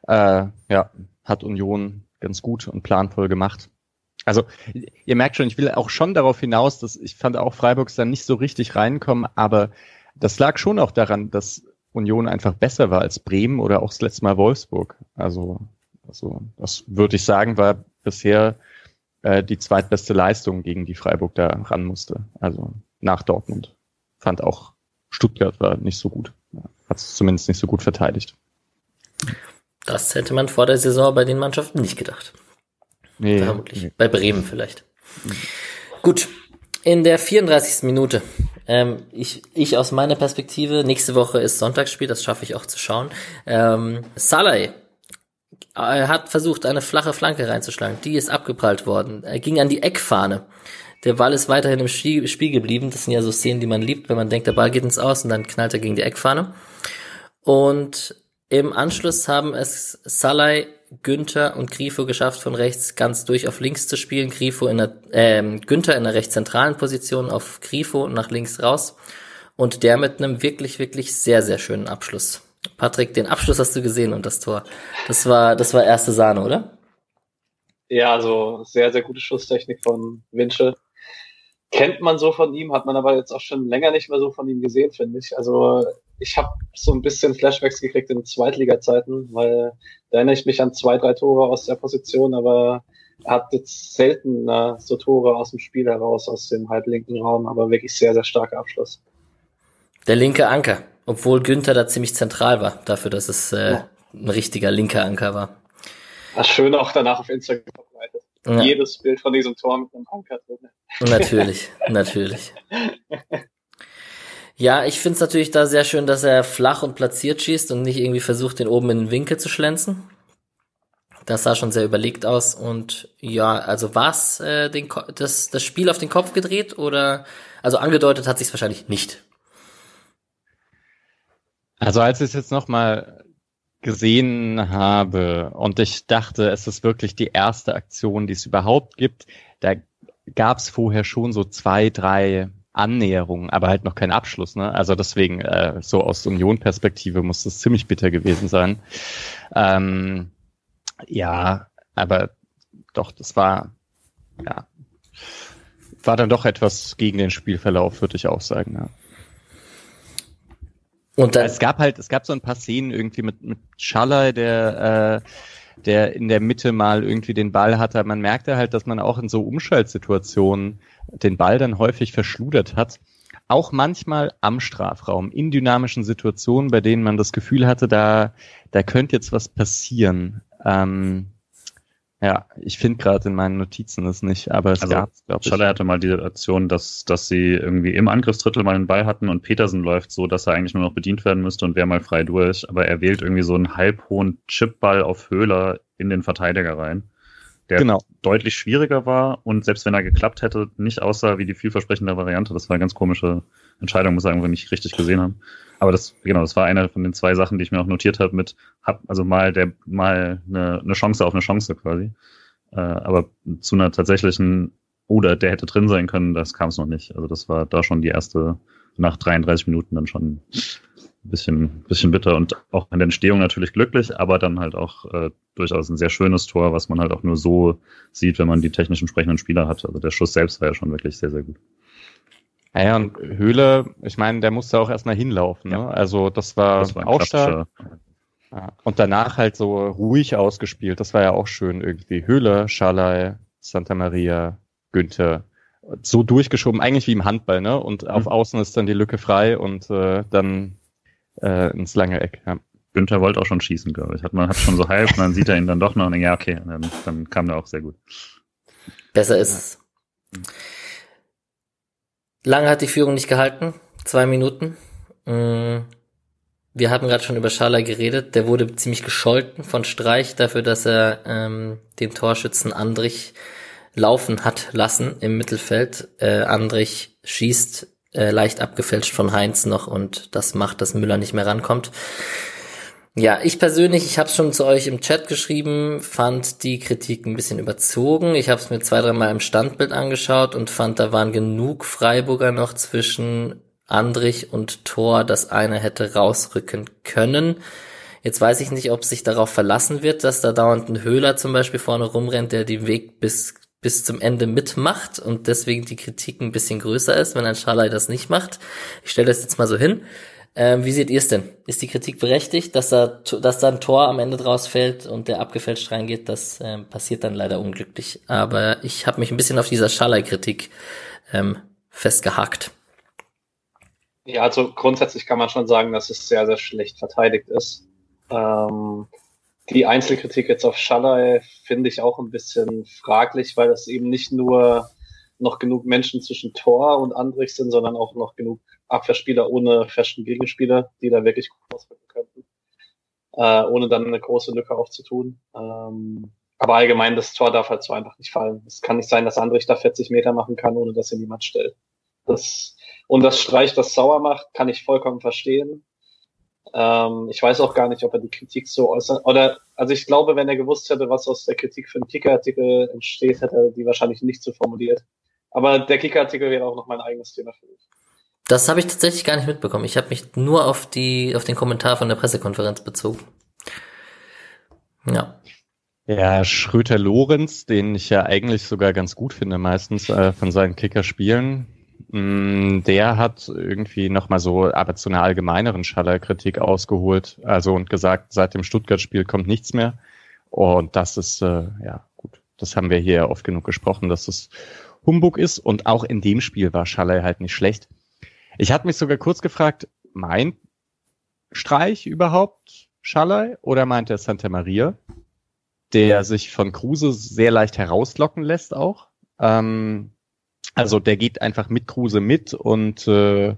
äh, ja, hat Union ganz gut und planvoll gemacht. Also ihr merkt schon, ich will auch schon darauf hinaus, dass ich fand auch Freiburgs dann nicht so richtig reinkommen, aber das lag schon auch daran, dass Union einfach besser war als Bremen oder auch das letzte Mal Wolfsburg. Also, also das würde ich sagen, war bisher äh, die zweitbeste Leistung, gegen die Freiburg da ran musste. Also nach Dortmund. Fand auch Stuttgart war nicht so gut. Hat es zumindest nicht so gut verteidigt. Das hätte man vor der Saison bei den Mannschaften nicht gedacht. Nee, Vermutlich. Nee. Bei Bremen vielleicht. Mhm. Gut. In der 34. Minute. Ähm, ich, ich aus meiner Perspektive, nächste Woche ist Sonntagsspiel, das schaffe ich auch zu schauen. Ähm, Salai er hat versucht, eine flache Flanke reinzuschlagen. Die ist abgeprallt worden. Er ging an die Eckfahne. Der Ball ist weiterhin im Spiel geblieben. Das sind ja so Szenen, die man liebt, wenn man denkt, der Ball geht ins Aus und dann knallt er gegen die Eckfahne. Und im Anschluss haben es Salai, Günther und Grifo geschafft, von rechts ganz durch auf links zu spielen. Grifo in der, äh, Günther in der recht zentralen Position auf Grifo und nach links raus. Und der mit einem wirklich, wirklich sehr, sehr schönen Abschluss. Patrick, den Abschluss hast du gesehen und das Tor. Das war, das war erste Sahne, oder? Ja, also sehr, sehr gute Schusstechnik von Winchell. Kennt man so von ihm, hat man aber jetzt auch schon länger nicht mehr so von ihm gesehen, finde ich. Also ich habe so ein bisschen Flashbacks gekriegt in Zweitliga-Zeiten, weil da erinnere ich mich an zwei, drei Tore aus der Position, aber er hat jetzt selten äh, so Tore aus dem Spiel heraus, aus dem halblinken Raum, aber wirklich sehr, sehr starker Abschluss. Der linke Anker. Obwohl Günther da ziemlich zentral war, dafür, dass es äh, ja. ein richtiger linker Anker war. Das Schöne auch danach auf Instagram verbreitet. Ja. Jedes Bild von diesem Tor mit einem Anker drin. Natürlich, natürlich. Ja, ich finde es natürlich da sehr schön, dass er flach und platziert schießt und nicht irgendwie versucht, den oben in den Winkel zu schlänzen. Das sah schon sehr überlegt aus und ja, also war es äh, das, das Spiel auf den Kopf gedreht oder also angedeutet hat sich wahrscheinlich nicht. Also als ich es jetzt nochmal gesehen habe und ich dachte, es ist wirklich die erste Aktion, die es überhaupt gibt, da gab es vorher schon so zwei, drei Annäherungen, aber halt noch kein Abschluss. Ne? Also deswegen, äh, so aus Union-Perspektive muss das ziemlich bitter gewesen sein. Ähm, ja, aber doch, das war, ja, war dann doch etwas gegen den Spielverlauf, würde ich auch sagen. Ja. Und dann, es gab halt, es gab so ein paar Szenen irgendwie mit, mit Schaller, der, äh, der in der Mitte mal irgendwie den Ball hatte. Man merkte halt, dass man auch in so Umschaltsituationen den Ball dann häufig verschludert hat. auch manchmal am Strafraum, in dynamischen Situationen, bei denen man das Gefühl hatte, da, da könnte jetzt was passieren. Ähm, ja, ich finde gerade in meinen Notizen das nicht, aber es also, gab glaube ich. Schaller hatte mal die Situation, dass, dass sie irgendwie im Angriffsdrittel mal einen Ball hatten und Petersen läuft so, dass er eigentlich nur noch bedient werden müsste und wäre mal frei durch, aber er wählt irgendwie so einen halbhohen Chipball auf Höhler in den Verteidiger rein der genau. deutlich schwieriger war und selbst wenn er geklappt hätte, nicht aussah wie die vielversprechende Variante. Das war eine ganz komische Entscheidung, muss ich sagen, wir nicht richtig gesehen haben. Aber das, genau, das war eine von den zwei Sachen, die ich mir auch notiert habe mit, hab, also mal der, mal eine, eine Chance auf eine Chance quasi. Äh, aber zu einer tatsächlichen, oder der hätte drin sein können, das kam es noch nicht. Also das war da schon die erste, nach 33 Minuten dann schon bisschen, bisschen bitter und auch in der Entstehung natürlich glücklich, aber dann halt auch äh, durchaus ein sehr schönes Tor, was man halt auch nur so sieht, wenn man die technisch entsprechenden Spieler hat. Also der Schuss selbst war ja schon wirklich sehr, sehr gut. Ja, ja und Höhle, ich meine, der musste auch erstmal hinlaufen. Ne? Also das war, das war auch stark. Ja. Und danach halt so ruhig ausgespielt. Das war ja auch schön irgendwie. Höhle, Schalay, Santa Maria, Günther. So durchgeschoben, eigentlich wie im Handball, ne? Und mhm. auf Außen ist dann die Lücke frei und äh, dann äh, ins lange Eck. Ja. Günther wollte auch schon schießen, glaube ich. Hat man hat schon so halb und dann sieht er ihn dann doch noch und denkt, ja, okay, dann, dann kam er auch sehr gut. Besser ist es. Lange hat die Führung nicht gehalten. Zwei Minuten. Mm. Wir haben gerade schon über Schala geredet. Der wurde ziemlich gescholten von Streich dafür, dass er ähm, den Torschützen Andrich laufen hat lassen im Mittelfeld. Äh, Andrich schießt äh, leicht abgefälscht von Heinz noch und das macht, dass Müller nicht mehr rankommt. Ja, ich persönlich, ich habe schon zu euch im Chat geschrieben, fand die Kritik ein bisschen überzogen. Ich habe es mir zwei, dreimal im Standbild angeschaut und fand, da waren genug Freiburger noch zwischen Andrich und Tor, dass einer hätte rausrücken können. Jetzt weiß ich nicht, ob sich darauf verlassen wird, dass da dauernd ein Höhler zum Beispiel vorne rumrennt, der den Weg bis bis zum Ende mitmacht und deswegen die Kritik ein bisschen größer ist, wenn ein Schalay das nicht macht. Ich stelle das jetzt mal so hin. Ähm, wie seht ihr es denn? Ist die Kritik berechtigt, dass da, dass da ein Tor am Ende draus fällt und der abgefälscht reingeht? Das ähm, passiert dann leider unglücklich. Aber ich habe mich ein bisschen auf dieser Schalay-Kritik ähm, festgehakt. Ja, also grundsätzlich kann man schon sagen, dass es sehr, sehr schlecht verteidigt ist. Ähm, die Einzelkritik jetzt auf Schalay finde ich auch ein bisschen fraglich, weil es eben nicht nur noch genug Menschen zwischen Tor und Andrich sind, sondern auch noch genug Abwehrspieler ohne festen Gegenspieler, die da wirklich gut auswirken könnten, äh, ohne dann eine große Lücke aufzutun. Ähm, aber allgemein, das Tor darf halt so einfach nicht fallen. Es kann nicht sein, dass Andrich da 40 Meter machen kann, ohne dass er niemand stellt. Das, und das Streich, das sauer macht, kann ich vollkommen verstehen. Ähm, ich weiß auch gar nicht, ob er die Kritik so äußert. Oder, also ich glaube, wenn er gewusst hätte, was aus der Kritik für einen Kicker-Artikel entsteht, hätte er die wahrscheinlich nicht so formuliert. Aber der Kicker-Artikel wäre auch noch mein eigenes Thema für mich. Das habe ich tatsächlich gar nicht mitbekommen. Ich habe mich nur auf die, auf den Kommentar von der Pressekonferenz bezogen. Ja. Ja, Schröter-Lorenz, den ich ja eigentlich sogar ganz gut finde, meistens äh, von seinen Kicker-Spielen, der hat irgendwie nochmal so, aber zu einer allgemeineren Schaller-Kritik ausgeholt, also und gesagt, seit dem Stuttgart-Spiel kommt nichts mehr. Und das ist, äh, ja, gut. Das haben wir hier oft genug gesprochen, dass das Humbug ist. Und auch in dem Spiel war Schaller halt nicht schlecht. Ich hatte mich sogar kurz gefragt, meint Streich überhaupt Schaller oder meint er Santa Maria, der sich von Kruse sehr leicht herauslocken lässt auch? Ähm, also der geht einfach mit Kruse mit und äh,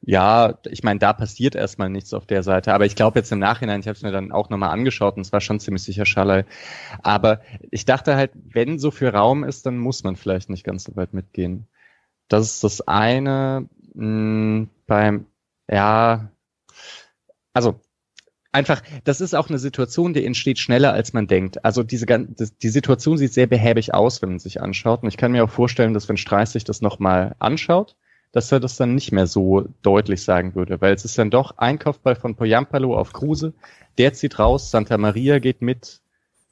ja, ich meine, da passiert erstmal nichts auf der Seite. Aber ich glaube jetzt im Nachhinein, ich habe es mir dann auch nochmal angeschaut und es war schon ziemlich sicher Schallei. Aber ich dachte halt, wenn so viel Raum ist, dann muss man vielleicht nicht ganz so weit mitgehen. Das ist das eine. Mh, hm, beim, ja, also einfach, das ist auch eine Situation, die entsteht schneller, als man denkt. Also diese die Situation sieht sehr behäbig aus, wenn man sich anschaut. Und ich kann mir auch vorstellen, dass wenn Streich sich das nochmal anschaut, dass er das dann nicht mehr so deutlich sagen würde, weil es ist dann doch Einkaufball von Poyampalo auf Kruse, der zieht raus, Santa Maria geht mit,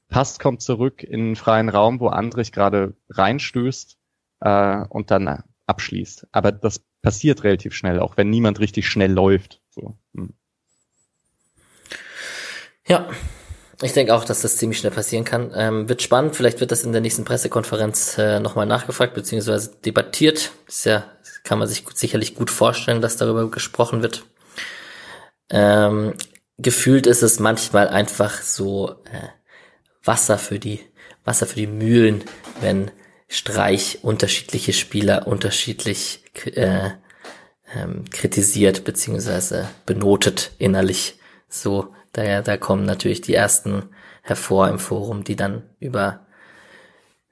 Pass kommt zurück in den freien Raum, wo Andrich gerade reinstößt äh, und dann abschließt. Aber das passiert relativ schnell, auch wenn niemand richtig schnell läuft. So. Hm. Ja, ich denke auch, dass das ziemlich schnell passieren kann. Ähm, wird spannend, vielleicht wird das in der nächsten Pressekonferenz äh, nochmal nachgefragt, beziehungsweise debattiert. Ist ja kann man sich sicherlich gut vorstellen, dass darüber gesprochen wird. Ähm, gefühlt ist es manchmal einfach so äh, Wasser für die Wasser für die Mühlen, wenn Streich unterschiedliche Spieler unterschiedlich äh, ähm, kritisiert beziehungsweise benotet innerlich. So, daher da kommen natürlich die ersten hervor im Forum, die dann über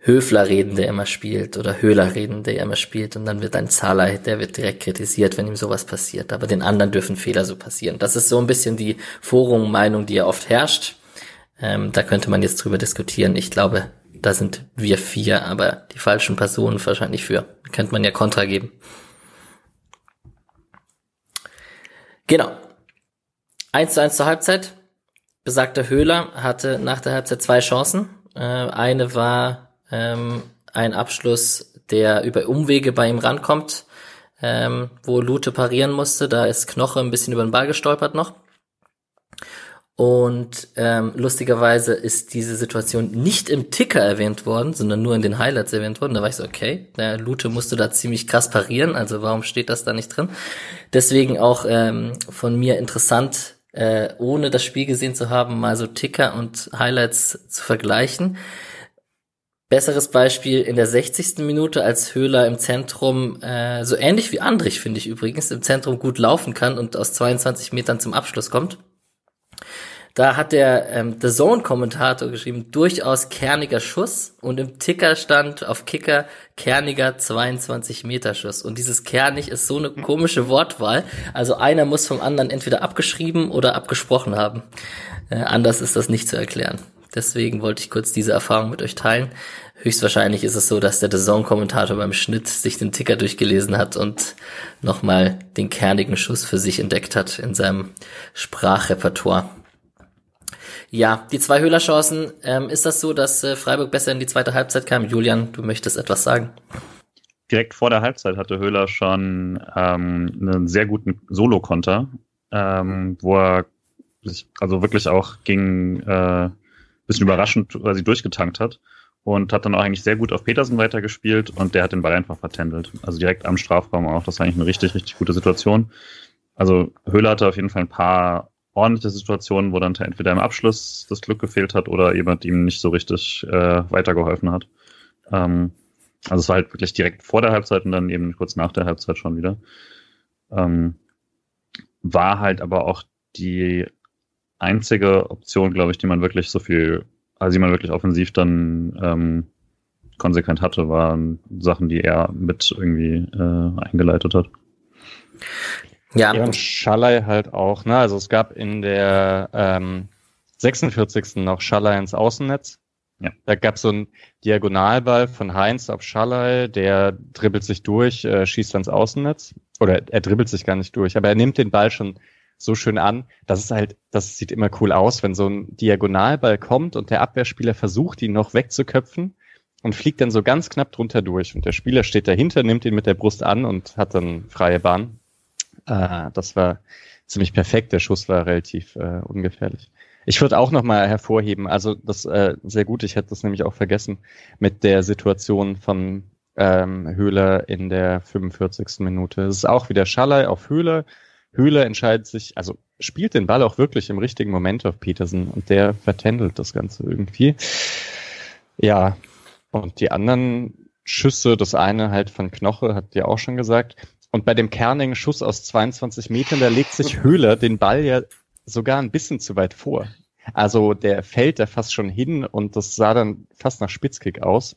Höfler reden, der immer spielt, oder Höhler reden, der immer spielt, und dann wird ein Zahler, der wird direkt kritisiert, wenn ihm sowas passiert. Aber den anderen dürfen Fehler so passieren. Das ist so ein bisschen die Forum-Meinung, die ja oft herrscht. Ähm, da könnte man jetzt drüber diskutieren. Ich glaube, da sind wir vier, aber die falschen Personen wahrscheinlich für. Könnte man ja Kontra geben. Genau. 1 zu 1 zur Halbzeit. Besagter Höhler hatte nach der Halbzeit zwei Chancen. Äh, eine war ähm, ein Abschluss, der über Umwege bei ihm rankommt, ähm, wo Lute parieren musste. Da ist Knoche ein bisschen über den Ball gestolpert noch. Und ähm, lustigerweise ist diese Situation nicht im Ticker erwähnt worden, sondern nur in den Highlights erwähnt worden. Da war ich so, okay, der Lute musste da ziemlich krass parieren, also warum steht das da nicht drin? Deswegen auch ähm, von mir interessant, äh, ohne das Spiel gesehen zu haben, mal so Ticker und Highlights zu vergleichen. Besseres Beispiel in der 60. Minute, als Höhler im Zentrum, äh, so ähnlich wie Andrich, finde ich übrigens, im Zentrum gut laufen kann und aus 22 Metern zum Abschluss kommt. Da hat der ähm, The Zone-Kommentator geschrieben, durchaus kerniger Schuss und im Ticker stand auf Kicker kerniger 22 Meter Schuss. Und dieses kernig ist so eine komische Wortwahl. Also einer muss vom anderen entweder abgeschrieben oder abgesprochen haben. Äh, anders ist das nicht zu erklären. Deswegen wollte ich kurz diese Erfahrung mit euch teilen. Höchstwahrscheinlich ist es so, dass der The beim Schnitt sich den Ticker durchgelesen hat und nochmal den kernigen Schuss für sich entdeckt hat in seinem Sprachrepertoire. Ja, die zwei Höhlerchancen. Ähm, ist das so, dass äh, Freiburg besser in die zweite Halbzeit kam? Julian, du möchtest etwas sagen? Direkt vor der Halbzeit hatte Höhler schon ähm, einen sehr guten Solo-Konter, ähm, wo er sich also wirklich auch gegen äh, bisschen überraschend quasi durchgetankt hat und hat dann auch eigentlich sehr gut auf Petersen weitergespielt und der hat den Ball einfach vertändelt. Also direkt am Strafraum auch. Das war eigentlich eine richtig, richtig gute Situation. Also Höhler hatte auf jeden Fall ein paar ordentliche Situationen, wo dann entweder im Abschluss das Glück gefehlt hat oder jemand ihm nicht so richtig äh, weitergeholfen hat. Ähm, also es war halt wirklich direkt vor der Halbzeit und dann eben kurz nach der Halbzeit schon wieder. Ähm, war halt aber auch die einzige Option, glaube ich, die man wirklich so viel, also die man wirklich offensiv dann ähm, konsequent hatte, waren Sachen, die er mit irgendwie äh, eingeleitet hat. Ja. und Schallei halt auch, ne? Also es gab in der ähm, 46. noch Schallei ins Außennetz. Ja. Da gab es so einen Diagonalball von Heinz auf Schallei, der dribbelt sich durch, äh, schießt ans Außennetz. Oder er dribbelt sich gar nicht durch, aber er nimmt den Ball schon so schön an. Das ist halt, das sieht immer cool aus, wenn so ein Diagonalball kommt und der Abwehrspieler versucht, ihn noch wegzuköpfen und fliegt dann so ganz knapp drunter durch. Und der Spieler steht dahinter, nimmt ihn mit der Brust an und hat dann freie Bahn. Äh, das war ziemlich perfekt. Der Schuss war relativ äh, ungefährlich. Ich würde auch nochmal hervorheben, also das äh, sehr gut, ich hätte das nämlich auch vergessen, mit der Situation von ähm, Höhler in der 45. Minute. Es ist auch wieder Schallei auf Höhler. Höhler entscheidet sich, also spielt den Ball auch wirklich im richtigen Moment auf Petersen und der vertändelt das Ganze irgendwie. Ja, und die anderen Schüsse, das eine halt von Knoche, hat ihr auch schon gesagt, und bei dem kernigen Schuss aus 22 Metern, da legt sich Höhler den Ball ja sogar ein bisschen zu weit vor. Also der fällt da fast schon hin und das sah dann fast nach Spitzkick aus.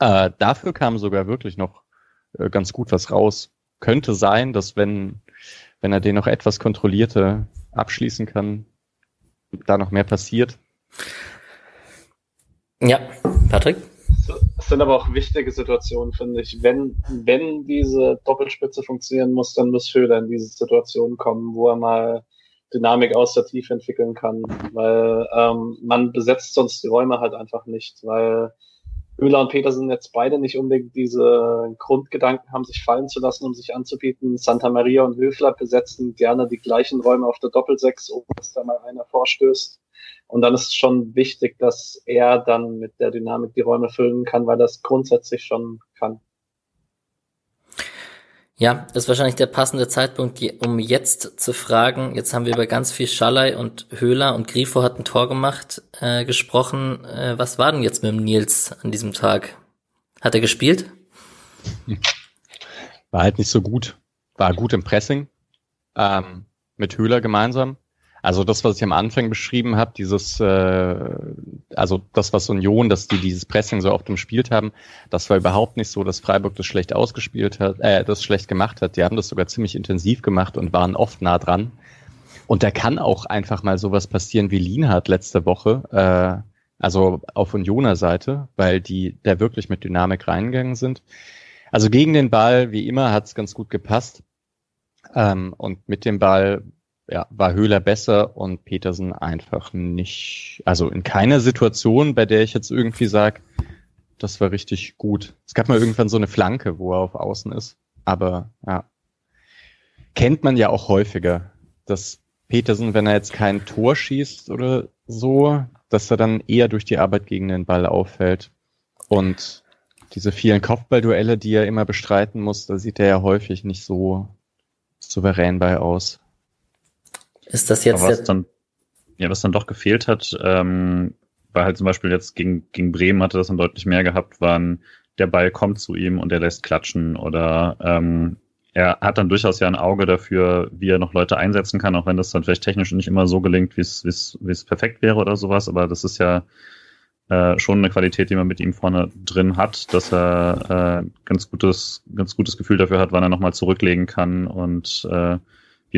Äh, dafür kam sogar wirklich noch äh, ganz gut was raus. Könnte sein, dass wenn, wenn er den noch etwas kontrollierter abschließen kann, da noch mehr passiert. Ja, Patrick? Es sind aber auch wichtige Situationen, finde ich. Wenn, wenn diese Doppelspitze funktionieren muss, dann muss Höhler in diese Situation kommen, wo er mal Dynamik aus der Tiefe entwickeln kann, weil ähm, man besetzt sonst die Räume halt einfach nicht, weil Höhler und Petersen jetzt beide nicht unbedingt diese Grundgedanken haben, sich fallen zu lassen, um sich anzubieten. Santa Maria und Höfler besetzen gerne die gleichen Räume auf der Doppelsechs, ohne dass da mal einer vorstößt. Und dann ist es schon wichtig, dass er dann mit der Dynamik die Räume füllen kann, weil das grundsätzlich schon kann. Ja, ist wahrscheinlich der passende Zeitpunkt, um jetzt zu fragen. Jetzt haben wir über ganz viel Schallei und Höhler und Grifo hat ein Tor gemacht äh, gesprochen. Äh, was war denn jetzt mit dem Nils an diesem Tag? Hat er gespielt? War halt nicht so gut. War gut im Pressing. Ähm, mit Höhler gemeinsam. Also das, was ich am Anfang beschrieben habe, dieses, äh, also das, was Union, dass die dieses Pressing so oft umspielt haben, das war überhaupt nicht so, dass Freiburg das schlecht ausgespielt hat, äh, das schlecht gemacht hat. Die haben das sogar ziemlich intensiv gemacht und waren oft nah dran. Und da kann auch einfach mal sowas passieren wie Lienhardt letzte Woche, äh, also auf Unioner Seite, weil die da wirklich mit Dynamik reingegangen sind. Also gegen den Ball, wie immer, hat es ganz gut gepasst. Ähm, und mit dem Ball ja, war Höhler besser und Petersen einfach nicht, also in keiner Situation, bei der ich jetzt irgendwie sage, das war richtig gut. Es gab mal irgendwann so eine Flanke, wo er auf Außen ist, aber ja, kennt man ja auch häufiger, dass Petersen, wenn er jetzt kein Tor schießt oder so, dass er dann eher durch die Arbeit gegen den Ball auffällt und diese vielen Kopfballduelle, die er immer bestreiten muss, da sieht er ja häufig nicht so souverän bei aus. Ist das jetzt. Aber was dann, ja, was dann doch gefehlt hat, ähm, war halt zum Beispiel jetzt gegen, gegen Bremen hatte das dann deutlich mehr gehabt, waren der Ball kommt zu ihm und er lässt klatschen oder ähm, er hat dann durchaus ja ein Auge dafür, wie er noch Leute einsetzen kann, auch wenn das dann vielleicht technisch nicht immer so gelingt, wie es, wie es, wie es perfekt wäre oder sowas, aber das ist ja äh, schon eine Qualität, die man mit ihm vorne drin hat, dass er äh, ganz gutes, ganz gutes Gefühl dafür hat, wann er nochmal zurücklegen kann und äh,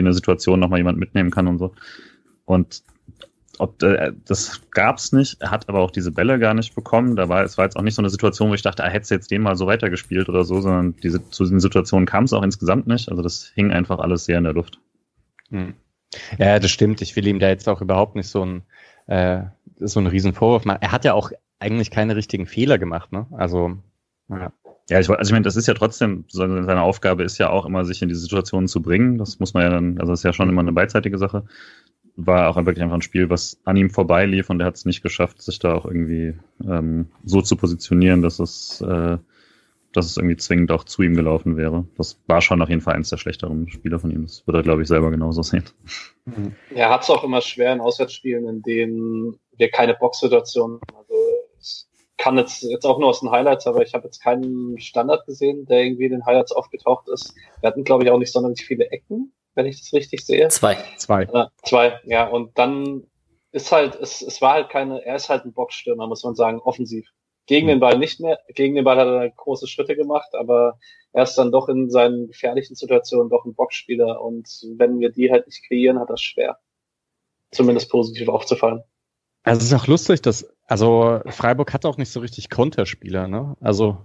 in der Situation nochmal jemand mitnehmen kann und so. Und ob äh, das gab's nicht, er hat aber auch diese Bälle gar nicht bekommen. Da war, es war jetzt auch nicht so eine Situation, wo ich dachte, er hätte jetzt den mal so weitergespielt oder so, sondern diese, zu diesen Situationen kam es auch insgesamt nicht. Also das hing einfach alles sehr in der Luft. Hm. Ja, das stimmt. Ich will ihm da jetzt auch überhaupt nicht so ein äh, so einen riesen Vorwurf machen. Er hat ja auch eigentlich keine richtigen Fehler gemacht, ne? Also ja. Ja, ich, also ich meine, das ist ja trotzdem, seine Aufgabe ist ja auch immer, sich in die Situation zu bringen. Das muss man ja dann, also das ist ja schon immer eine beidseitige Sache. War auch wirklich einfach ein Spiel, was an ihm vorbeilief und er hat es nicht geschafft, sich da auch irgendwie ähm, so zu positionieren, dass es, äh, dass es irgendwie zwingend auch zu ihm gelaufen wäre. Das war schon auf jeden Fall eins der schlechteren Spiele von ihm. Das wird er, glaube ich, selber genauso sehen. Er hat es auch immer schwer in Auswärtsspielen, in denen wir keine Boxsituationen, also kann jetzt, jetzt auch nur aus den Highlights, aber ich habe jetzt keinen Standard gesehen, der irgendwie in den Highlights aufgetaucht ist. Wir hatten, glaube ich, auch nicht sonderlich viele Ecken, wenn ich das richtig sehe. Zwei. Zwei. Äh, zwei, ja. Und dann ist halt, es, es war halt keine, er ist halt ein Boxstürmer, muss man sagen, offensiv. Gegen den Ball nicht mehr. Gegen den Ball hat er große Schritte gemacht, aber er ist dann doch in seinen gefährlichen Situationen doch ein Boxspieler. Und wenn wir die halt nicht kreieren, hat das schwer. Zumindest positiv aufzufallen. Also es ist auch lustig, dass, also Freiburg hat auch nicht so richtig Konterspieler, ne? Also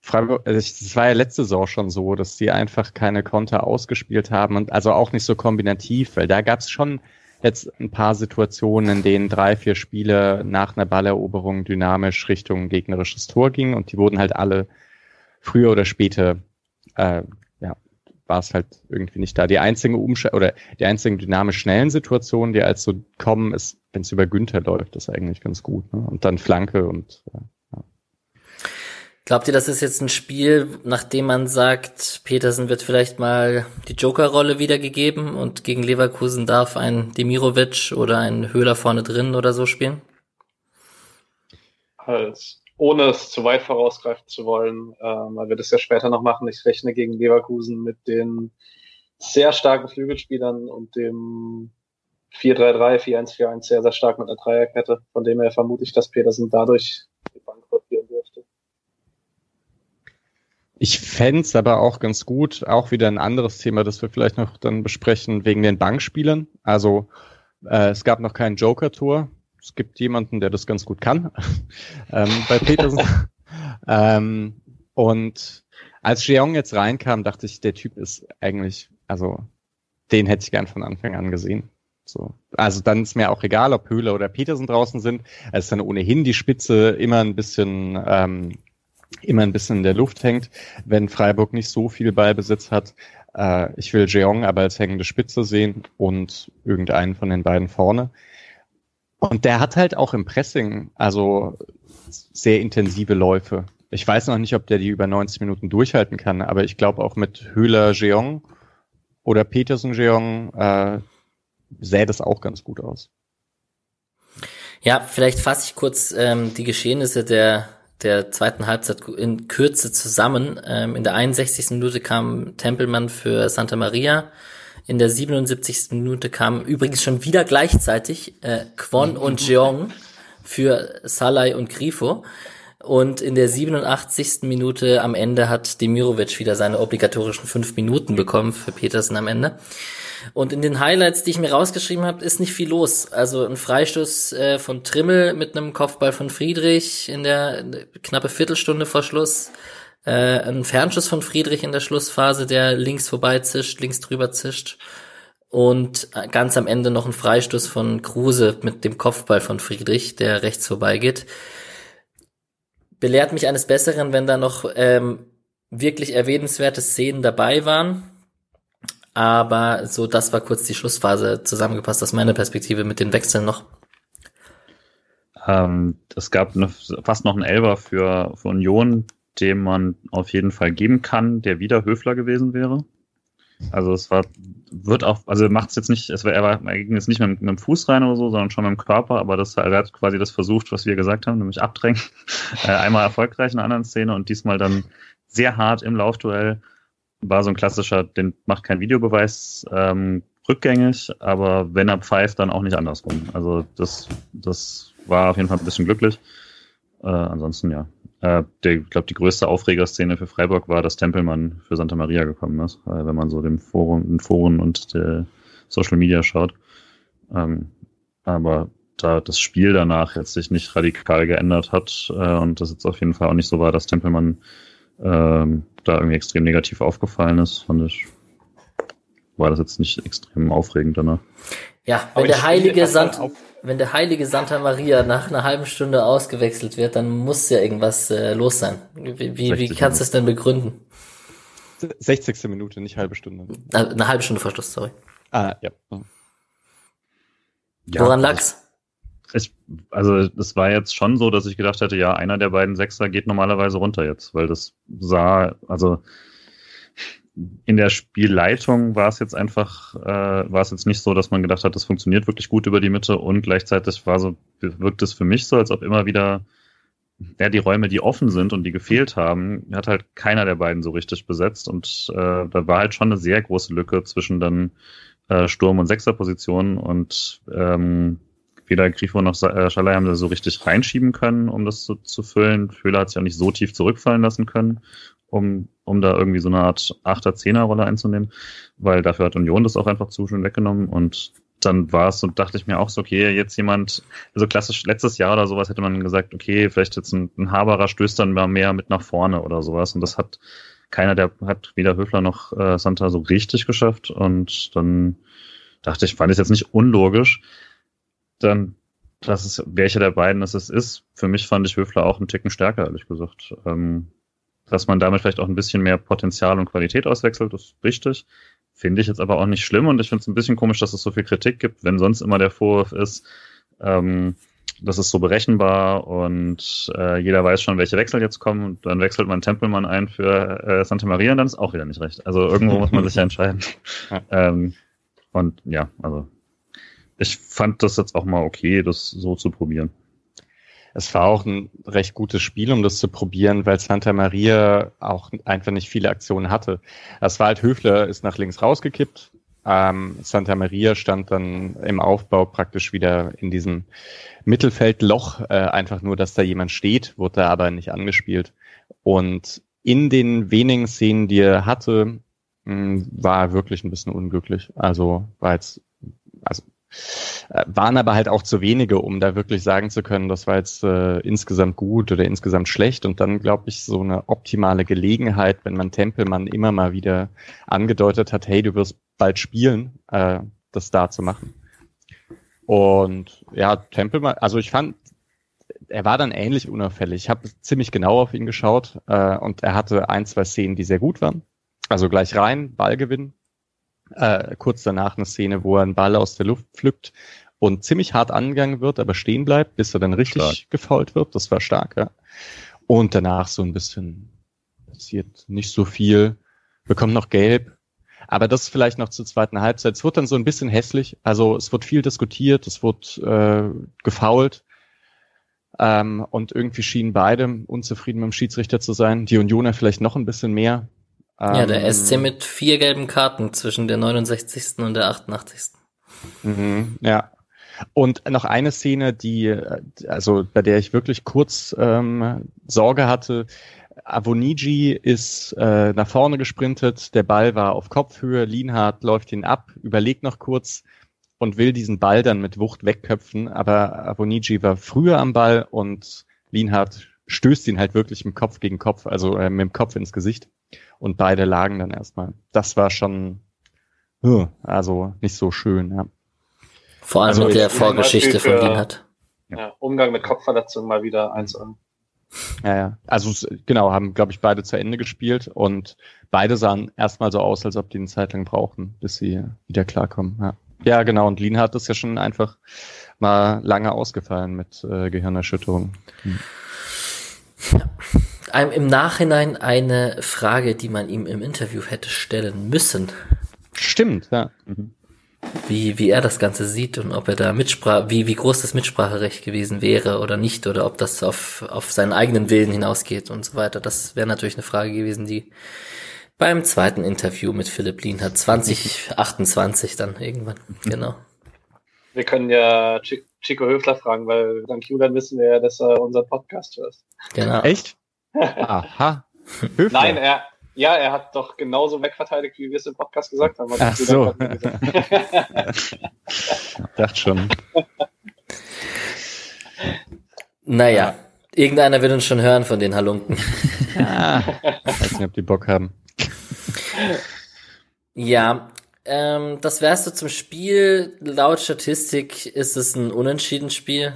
Freiburg, also es war ja letzte Saison schon so, dass sie einfach keine Konter ausgespielt haben und also auch nicht so kombinativ, weil da gab es schon jetzt ein paar Situationen, in denen drei, vier Spiele nach einer Balleroberung dynamisch Richtung gegnerisches Tor gingen und die wurden halt alle früher oder später äh, war es halt irgendwie nicht da. Die einzige Umsch oder die einzigen dynamisch schnellen Situationen, die als so kommen, ist, wenn es über Günther läuft, das ist eigentlich ganz gut. Ne? Und dann Flanke und ja. Glaubt ihr, das ist jetzt ein Spiel, nachdem man sagt, Petersen wird vielleicht mal die Joker-Rolle wiedergegeben und gegen Leverkusen darf ein Demirovic oder ein Höhler vorne drin oder so spielen? Als ohne es zu weit vorausgreifen zu wollen, ähm, weil wir das ja später noch machen. Ich rechne gegen Leverkusen mit den sehr starken Flügelspielern und dem 4-3-3, 4-1-4-1 sehr, sehr stark mit einer Dreierkette. Von dem her vermute ich, dass Petersen dadurch die Bank rotieren dürfte. Ich fände aber auch ganz gut, auch wieder ein anderes Thema, das wir vielleicht noch dann besprechen, wegen den Bankspielern. Also äh, es gab noch kein Joker-Tour es gibt jemanden, der das ganz gut kann, ähm, bei Petersen. ähm, und als Jeong jetzt reinkam, dachte ich, der Typ ist eigentlich, also den hätte ich gern von Anfang an gesehen. So. Also dann ist mir auch egal, ob Höhler oder Petersen draußen sind. Es ist dann ohnehin die Spitze immer ein bisschen, ähm, immer ein bisschen in der Luft hängt, wenn Freiburg nicht so viel Ballbesitz hat. Äh, ich will Jeong aber als hängende Spitze sehen und irgendeinen von den beiden vorne. Und der hat halt auch im Pressing, also sehr intensive Läufe. Ich weiß noch nicht, ob der die über 90 Minuten durchhalten kann, aber ich glaube auch mit Höhler Jeong oder Petersen Jeong äh, sähe das auch ganz gut aus. Ja, vielleicht fasse ich kurz ähm, die Geschehnisse der der zweiten Halbzeit in Kürze zusammen. Ähm, in der 61. Minute kam Tempelmann für Santa Maria. In der 77. Minute kamen übrigens schon wieder gleichzeitig äh, Kwon und Jeong für Salai und Grifo. Und in der 87. Minute am Ende hat Demirovic wieder seine obligatorischen fünf Minuten bekommen für Petersen am Ende. Und in den Highlights, die ich mir rausgeschrieben habe, ist nicht viel los. Also ein Freistoß äh, von Trimmel mit einem Kopfball von Friedrich in der knappe Viertelstunde vor Schluss. Äh, ein Fernschuss von Friedrich in der Schlussphase, der links vorbei zischt, links drüber zischt. Und ganz am Ende noch ein Freistoß von Kruse mit dem Kopfball von Friedrich, der rechts vorbeigeht. Belehrt mich eines Besseren, wenn da noch ähm, wirklich erwähnenswerte Szenen dabei waren. Aber so, das war kurz die Schlussphase zusammengepasst aus meiner Perspektive mit den Wechseln noch. Ähm, es gab eine, fast noch einen Elber für, für Union, dem man auf jeden Fall geben kann, der wieder Höfler gewesen wäre. Also es war, wird auch, also macht es jetzt nicht, es war, er, war, er ging jetzt nicht mit, mit, dem Fuß rein oder so, sondern schon mit dem Körper, aber das, er hat quasi das versucht, was wir gesagt haben, nämlich abdrängen. äh, einmal erfolgreich in einer anderen Szene und diesmal dann sehr hart im Laufduell war so ein klassischer, den macht kein Videobeweis ähm, rückgängig, aber wenn er pfeift, dann auch nicht andersrum. Also das, das war auf jeden Fall ein bisschen glücklich. Äh, ansonsten ja. Äh, der, ich glaube, die größte Aufregerszene für Freiburg war, dass Tempelmann für Santa Maria gekommen ist, äh, wenn man so dem Forum, den Foren und der Social Media schaut. Ähm, aber da das Spiel danach jetzt sich nicht radikal geändert hat äh, und das jetzt auf jeden Fall auch nicht so war, dass Tempelmann ähm, da irgendwie extrem negativ aufgefallen ist, fand ich, war das jetzt nicht extrem aufregend danach. Ja, wenn der heilige Sant, wenn der heilige Santa Maria nach einer halben Stunde ausgewechselt wird, dann muss ja irgendwas äh, los sein. Wie, wie, wie kannst du es denn begründen? 60. Minute, nicht halbe Stunde. Eine halbe Stunde vor Schluss, sorry. Ah, ja. ja Woran lag's? Ich, also es war jetzt schon so, dass ich gedacht hätte, ja, einer der beiden Sechser geht normalerweise runter jetzt, weil das sah, also in der Spielleitung war es jetzt einfach, äh, war es jetzt nicht so, dass man gedacht hat, das funktioniert wirklich gut über die Mitte und gleichzeitig war so, wirkt es für mich so, als ob immer wieder ja, die Räume, die offen sind und die gefehlt haben, hat halt keiner der beiden so richtig besetzt und äh, da war halt schon eine sehr große Lücke zwischen dann äh, Sturm- und Sechserpositionen und ähm, weder Grifo noch äh, haben da so richtig reinschieben können, um das zu, zu füllen. Höhler hat sich auch nicht so tief zurückfallen lassen können, um, um da irgendwie so eine Art Achter-Zehner-Rolle einzunehmen, weil dafür hat Union das auch einfach zu schön weggenommen und dann war es und dachte ich mir auch so, okay, jetzt jemand, also klassisch letztes Jahr oder sowas hätte man gesagt, okay, vielleicht jetzt ein, ein Haberer stößt dann mal mehr mit nach vorne oder sowas und das hat keiner, der hat weder Höfler noch äh, Santa so richtig geschafft und dann dachte ich, fand ich jetzt nicht unlogisch, dann, dass es, welcher der beiden es ist. Für mich fand ich Höfler auch einen Ticken stärker, ehrlich gesagt. Ähm, dass man damit vielleicht auch ein bisschen mehr Potenzial und Qualität auswechselt, ist richtig. Finde ich jetzt aber auch nicht schlimm und ich finde es ein bisschen komisch, dass es so viel Kritik gibt, wenn sonst immer der Vorwurf ist, ähm, das ist so berechenbar und äh, jeder weiß schon, welche Wechsel jetzt kommen und dann wechselt man Tempelmann ein für äh, Santa Maria und dann ist auch wieder nicht recht. Also irgendwo muss man sich ja entscheiden. Ähm, und ja, also ich fand das jetzt auch mal okay, das so zu probieren. Es war auch ein recht gutes Spiel, um das zu probieren, weil Santa Maria auch einfach nicht viele Aktionen hatte. Das war halt Höfler ist nach links rausgekippt. Ähm, Santa Maria stand dann im Aufbau praktisch wieder in diesem Mittelfeldloch, äh, einfach nur, dass da jemand steht, wurde da aber nicht angespielt. Und in den wenigen Szenen, die er hatte, mh, hm, war er wirklich ein bisschen unglücklich. Also war jetzt, also waren aber halt auch zu wenige, um da wirklich sagen zu können, das war jetzt äh, insgesamt gut oder insgesamt schlecht. Und dann glaube ich so eine optimale Gelegenheit, wenn man Tempelmann immer mal wieder angedeutet hat, hey, du wirst bald spielen, äh, das da zu machen. Und ja, Tempelmann, also ich fand, er war dann ähnlich unauffällig. Ich habe ziemlich genau auf ihn geschaut äh, und er hatte ein, zwei Szenen, die sehr gut waren. Also gleich rein, Ballgewinn, äh, kurz danach eine Szene, wo er einen Ball aus der Luft pflückt und ziemlich hart angegangen wird, aber stehen bleibt, bis er dann richtig stark. gefault wird. Das war stark, ja. Und danach so ein bisschen passiert nicht so viel. Bekommt noch gelb. Aber das vielleicht noch zur zweiten Halbzeit. Es wird dann so ein bisschen hässlich. Also es wird viel diskutiert, es wird äh, gefault. Ähm, und irgendwie schienen beide unzufrieden mit dem Schiedsrichter zu sein. Die Unioner vielleicht noch ein bisschen mehr. Ähm, ja, der SC mit vier gelben Karten zwischen der 69. und der 88. Mhm, ja. Und noch eine Szene, die, also bei der ich wirklich kurz ähm, Sorge hatte. Avoniji ist äh, nach vorne gesprintet, der Ball war auf Kopfhöhe, Lienhardt läuft ihn ab, überlegt noch kurz und will diesen Ball dann mit Wucht wegköpfen, aber Avoniji war früher am Ball und Lienhardt stößt ihn halt wirklich mit Kopf gegen Kopf, also äh, mit dem Kopf ins Gesicht und beide lagen dann erstmal. Das war schon, also nicht so schön, ja. Vor allem also mit der Vorgeschichte von Lienhardt. Ja, Umgang mit Kopfverletzungen mal wieder eins an. Ja, ja. Also genau, haben, glaube ich, beide zu Ende gespielt und beide sahen erstmal so aus, als ob die eine Zeit lang brauchen, bis sie wieder klarkommen. Ja, ja genau. Und Lienhardt ist ja schon einfach mal lange ausgefallen mit äh, Gehirnerschütterung. Hm. Ja. Im Nachhinein eine Frage, die man ihm im Interview hätte stellen müssen. Stimmt, ja. Mhm wie, wie er das Ganze sieht und ob er da Mitsprache, wie, wie groß das Mitspracherecht gewesen wäre oder nicht oder ob das auf, auf seinen eigenen Willen hinausgeht und so weiter. Das wäre natürlich eine Frage gewesen, die beim zweiten Interview mit Philipp Lien hat 2028 dann irgendwann, genau. Wir können ja Chico Höfler fragen, weil dank Julian wissen wir ja, dass er unseren Podcast hört. Genau. Echt? Aha. Höfler. Nein, er, ja, er hat doch genauso wegverteidigt, wie wir es im Podcast gesagt haben. Ach so. Dachte schon. Naja, irgendeiner wird uns schon hören von den Halunken. ah, weiß nicht, ob die Bock haben. Ja, ähm, das wärst du zum Spiel. Laut Statistik ist es ein Unentschieden-Spiel.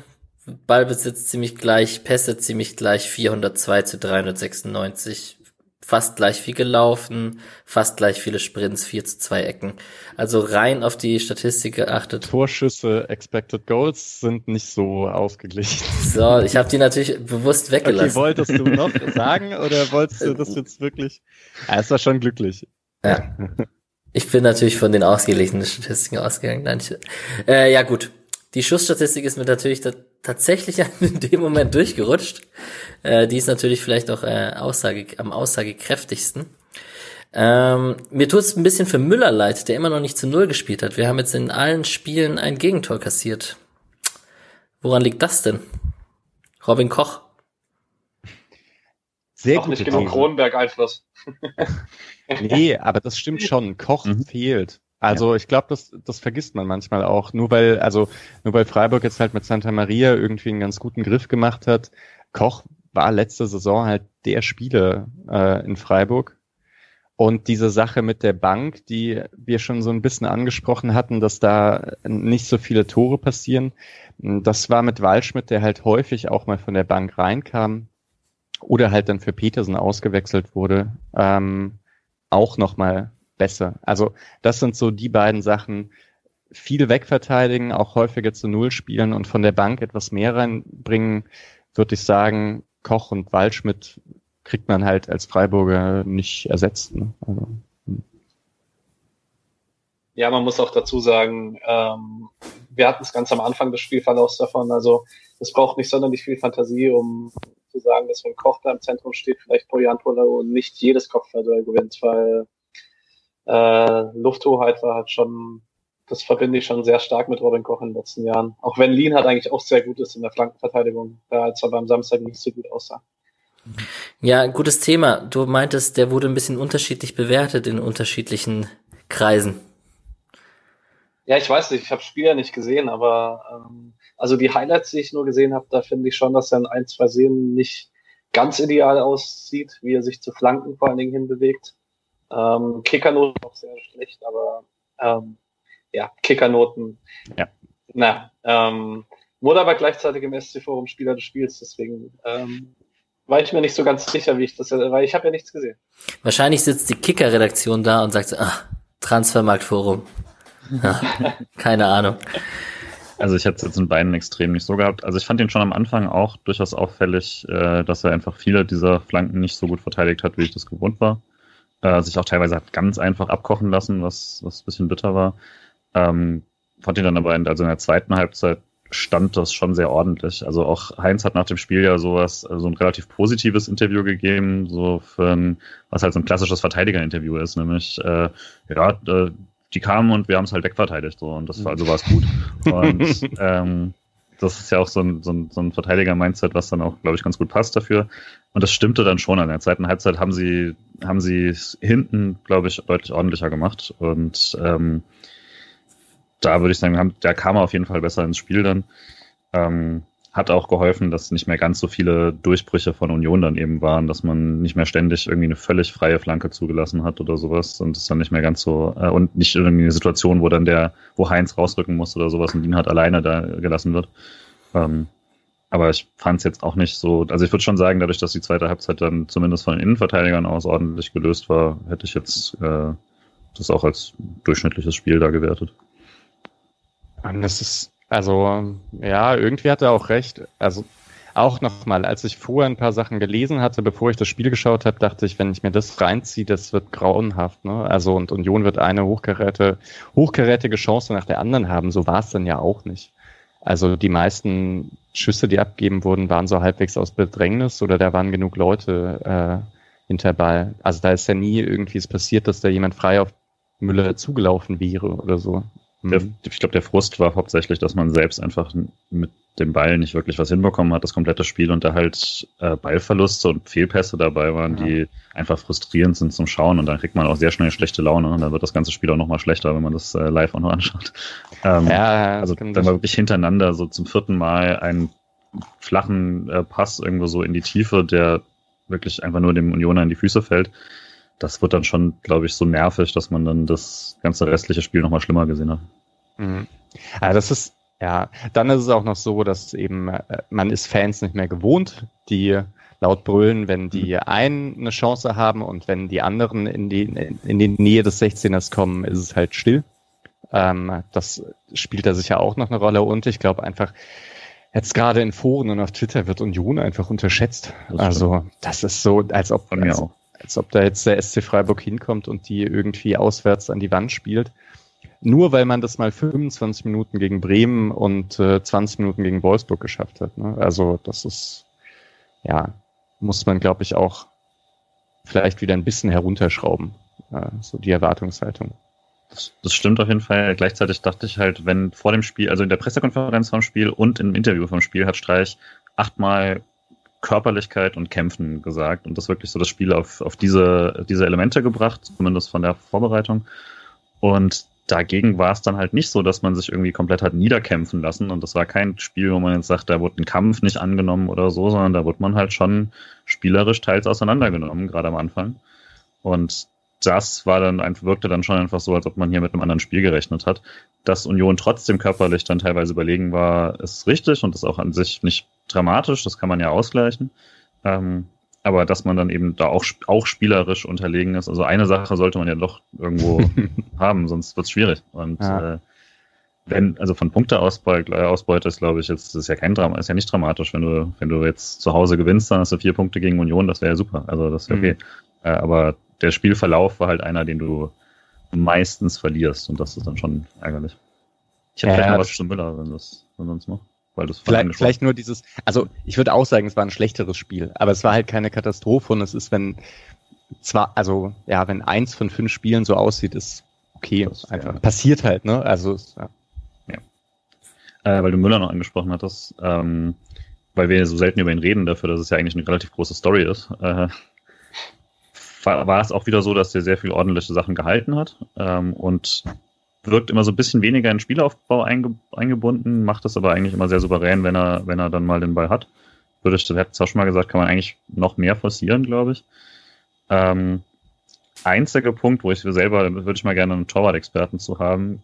Ballbesitz ziemlich gleich, Pässe ziemlich gleich, 402 zu 396 fast gleich viel gelaufen, fast gleich viele Sprints, 4 zu 2 Ecken. Also rein auf die Statistik geachtet. Torschüsse, Expected Goals sind nicht so ausgeglichen. So, ich habe die natürlich bewusst weggelassen. Okay, wolltest du noch sagen oder wolltest du das jetzt wirklich? Ja, es war schon glücklich. Ja. Ich bin natürlich von den ausgeglichenen Statistiken ausgegangen. Nein, ich, äh, ja gut, die Schussstatistik ist mir natürlich tatsächlich in dem Moment durchgerutscht. Äh, die ist natürlich vielleicht auch äh, Aussage, am aussagekräftigsten. Ähm, mir tut es ein bisschen für Müller leid, der immer noch nicht zu Null gespielt hat. Wir haben jetzt in allen Spielen ein Gegentor kassiert. Woran liegt das denn? Robin Koch. Sehr gut. nicht genug Kronenberg-Einfluss. nee, aber das stimmt schon. Koch mhm. fehlt. Also ja. ich glaube, das, das vergisst man manchmal auch. Nur weil, also nur weil Freiburg jetzt halt mit Santa Maria irgendwie einen ganz guten Griff gemacht hat. Koch war letzte Saison halt der Spieler äh, in Freiburg. Und diese Sache mit der Bank, die wir schon so ein bisschen angesprochen hatten, dass da nicht so viele Tore passieren, das war mit Waldschmidt, der halt häufig auch mal von der Bank reinkam oder halt dann für Petersen ausgewechselt wurde, ähm, auch nochmal besser. Also das sind so die beiden Sachen. Viel wegverteidigen, auch häufiger zu Null spielen und von der Bank etwas mehr reinbringen, würde ich sagen, Koch und Waldschmidt kriegt man halt als Freiburger nicht ersetzt. Ne? Also, hm. Ja, man muss auch dazu sagen, ähm, wir hatten es ganz am Anfang des Spielverlaufs davon. Also es braucht nicht sonderlich viel Fantasie, um zu sagen, dass wenn Koch da im Zentrum steht, vielleicht Poyanpolo nicht jedes Kopfballduell gewinnt, weil äh, Lufthoheit war halt schon, das verbinde ich schon sehr stark mit Robin Koch in den letzten Jahren. Auch wenn Lien halt eigentlich auch sehr gut ist in der Flankenverteidigung, da als er beim Samstag nicht so gut aussah. Ja, gutes Thema. Du meintest, der wurde ein bisschen unterschiedlich bewertet in unterschiedlichen Kreisen. Ja, ich weiß nicht, ich habe Spieler nicht gesehen, aber ähm, also die Highlights, die ich nur gesehen habe, da finde ich schon, dass er in ein, zwei Szenen nicht ganz ideal aussieht, wie er sich zu Flanken vor allen Dingen hinbewegt. Ähm, Kickernoten auch sehr schlecht, aber ähm, ja, Kickernoten. Ja. Na, ähm, wurde aber gleichzeitig im SC Forum Spieler des Spiels, deswegen ähm, war ich mir nicht so ganz sicher, wie ich das, weil ich habe ja nichts gesehen. Wahrscheinlich sitzt die Kicker-Redaktion da und sagt, ah, Transfermarktforum. Ja, keine Ahnung. Also ich hätte es jetzt in beiden Extremen nicht so gehabt. Also ich fand ihn schon am Anfang auch durchaus auffällig, äh, dass er einfach viele dieser Flanken nicht so gut verteidigt hat, wie ich das gewohnt war. Äh, sich auch teilweise hat ganz einfach abkochen lassen, was, was ein bisschen bitter war. Ähm, fand ihn dann aber in, also in der zweiten Halbzeit stand das schon sehr ordentlich. Also auch Heinz hat nach dem Spiel ja sowas, so also ein relativ positives Interview gegeben, so für ein, was halt so ein klassisches Verteidiger-Interview ist, nämlich äh, ja, äh, die kamen und wir haben es halt wegverteidigt so und das war also war es gut. Und ähm, das ist ja auch so ein, so ein, so ein Verteidiger-Mindset, was dann auch, glaube ich, ganz gut passt dafür. Und das stimmte dann schon. An der zweiten Halbzeit haben sie, haben sie hinten, glaube ich, deutlich ordentlicher gemacht. Und ähm, da würde ich sagen, haben, der kam auf jeden Fall besser ins Spiel dann. Ähm, hat auch geholfen, dass nicht mehr ganz so viele Durchbrüche von Union dann eben waren, dass man nicht mehr ständig irgendwie eine völlig freie Flanke zugelassen hat oder sowas und es dann nicht mehr ganz so äh, und nicht irgendwie eine Situation, wo dann der, wo Heinz rausrücken muss oder sowas und ihn halt alleine da gelassen wird. Ähm, aber ich fand es jetzt auch nicht so, also ich würde schon sagen, dadurch, dass die zweite Halbzeit dann zumindest von den Innenverteidigern aus ordentlich gelöst war, hätte ich jetzt äh, das auch als durchschnittliches Spiel da gewertet. Das ist, also, ja, irgendwie hat er auch recht. Also, auch nochmal, als ich vorher ein paar Sachen gelesen hatte, bevor ich das Spiel geschaut habe, dachte ich, wenn ich mir das reinziehe, das wird grauenhaft. Ne? Also und Union wird eine hochkarätige, hochkarätige Chance nach der anderen haben. So war es dann ja auch nicht. Also die meisten Schüsse, die abgeben wurden, waren so halbwegs aus Bedrängnis oder da waren genug Leute äh, hinter Ball. Also da ist ja nie irgendwie es passiert, dass da jemand frei auf Müller zugelaufen wäre oder so. Der, mhm. ich glaube, der Frust war hauptsächlich, dass man selbst einfach mit dem Ball nicht wirklich was hinbekommen hat, das komplette Spiel und da halt äh, Ballverluste und Fehlpässe dabei waren, ja. die einfach frustrierend sind zum Schauen und dann kriegt man auch sehr schnell schlechte Laune und dann wird das ganze Spiel auch nochmal schlechter, wenn man das äh, live auch noch anschaut. Ähm, ja, also dann war wirklich hintereinander so zum vierten Mal einen flachen äh, Pass irgendwo so in die Tiefe, der wirklich einfach nur dem Unioner in die Füße fällt das wird dann schon, glaube ich, so nervig, dass man dann das ganze restliche Spiel nochmal schlimmer gesehen hat. Mhm. Ja, das ist, ja, dann ist es auch noch so, dass eben, äh, man ist Fans nicht mehr gewohnt, die laut brüllen, wenn die mhm. einen eine Chance haben und wenn die anderen in die, in die Nähe des 16ers kommen, ist es halt still. Ähm, das spielt da sicher auch noch eine Rolle und ich glaube einfach, jetzt gerade in Foren und auf Twitter wird Union einfach unterschätzt. Das also das ist so, als ob, als, als ob da jetzt der SC Freiburg hinkommt und die irgendwie auswärts an die Wand spielt. Nur weil man das mal 25 Minuten gegen Bremen und äh, 20 Minuten gegen Wolfsburg geschafft hat. Ne? Also das ist, ja, muss man, glaube ich, auch vielleicht wieder ein bisschen herunterschrauben, äh, so die Erwartungshaltung. Das, das stimmt auf jeden Fall. Gleichzeitig dachte ich halt, wenn vor dem Spiel, also in der Pressekonferenz vom Spiel und im Interview vom Spiel hat Streich achtmal Körperlichkeit und Kämpfen gesagt und das wirklich so das Spiel auf, auf diese, diese Elemente gebracht, zumindest von der Vorbereitung. Und dagegen war es dann halt nicht so, dass man sich irgendwie komplett hat niederkämpfen lassen. Und das war kein Spiel, wo man jetzt sagt, da wurde ein Kampf nicht angenommen oder so, sondern da wurde man halt schon spielerisch teils auseinandergenommen, gerade am Anfang. Und das war dann einfach, wirkte dann schon einfach so, als ob man hier mit einem anderen Spiel gerechnet hat. Dass Union trotzdem körperlich dann teilweise überlegen war, ist richtig und ist auch an sich nicht dramatisch, das kann man ja ausgleichen. Ähm, aber dass man dann eben da auch, auch spielerisch unterlegen ist. Also eine Sache sollte man ja doch irgendwo haben, sonst wird es schwierig. Und ja. äh, wenn, also von Punkteausbeute äh, Ausbeute ist, glaube ich, jetzt ist ja kein Drama, ist ja nicht dramatisch, wenn du, wenn du jetzt zu Hause gewinnst, dann hast du vier Punkte gegen Union, das wäre ja super. Also das wäre okay. Mhm. Äh, aber der Spielverlauf war halt einer, den du meistens verlierst und das ist dann schon ärgerlich. Ich hätte ja, vielleicht noch was zu Müller, wenn das, wenn sonst noch. Weil das vielleicht, vielleicht nur dieses, also ich würde auch sagen, es war ein schlechteres Spiel, aber es war halt keine Katastrophe und es ist, wenn zwar, also ja, wenn eins von fünf Spielen so aussieht, ist okay, das, einfach ja. passiert halt, ne? Also ja. ja. Äh, weil du Müller noch angesprochen hattest, ähm, weil wir so selten über ihn reden, dafür, dass es ja eigentlich eine relativ große Story ist. Äh, war, es auch wieder so, dass er sehr viel ordentliche Sachen gehalten hat ähm, und wirkt immer so ein bisschen weniger in Spielaufbau einge, eingebunden, macht das aber eigentlich immer sehr souverän, wenn er, wenn er dann mal den Ball hat. Würde ich, das hätte auch schon mal gesagt, kann man eigentlich noch mehr forcieren, glaube ich. Ähm, einziger Punkt, wo ich selber, würde ich mal gerne einen Torwart-Experten zu haben,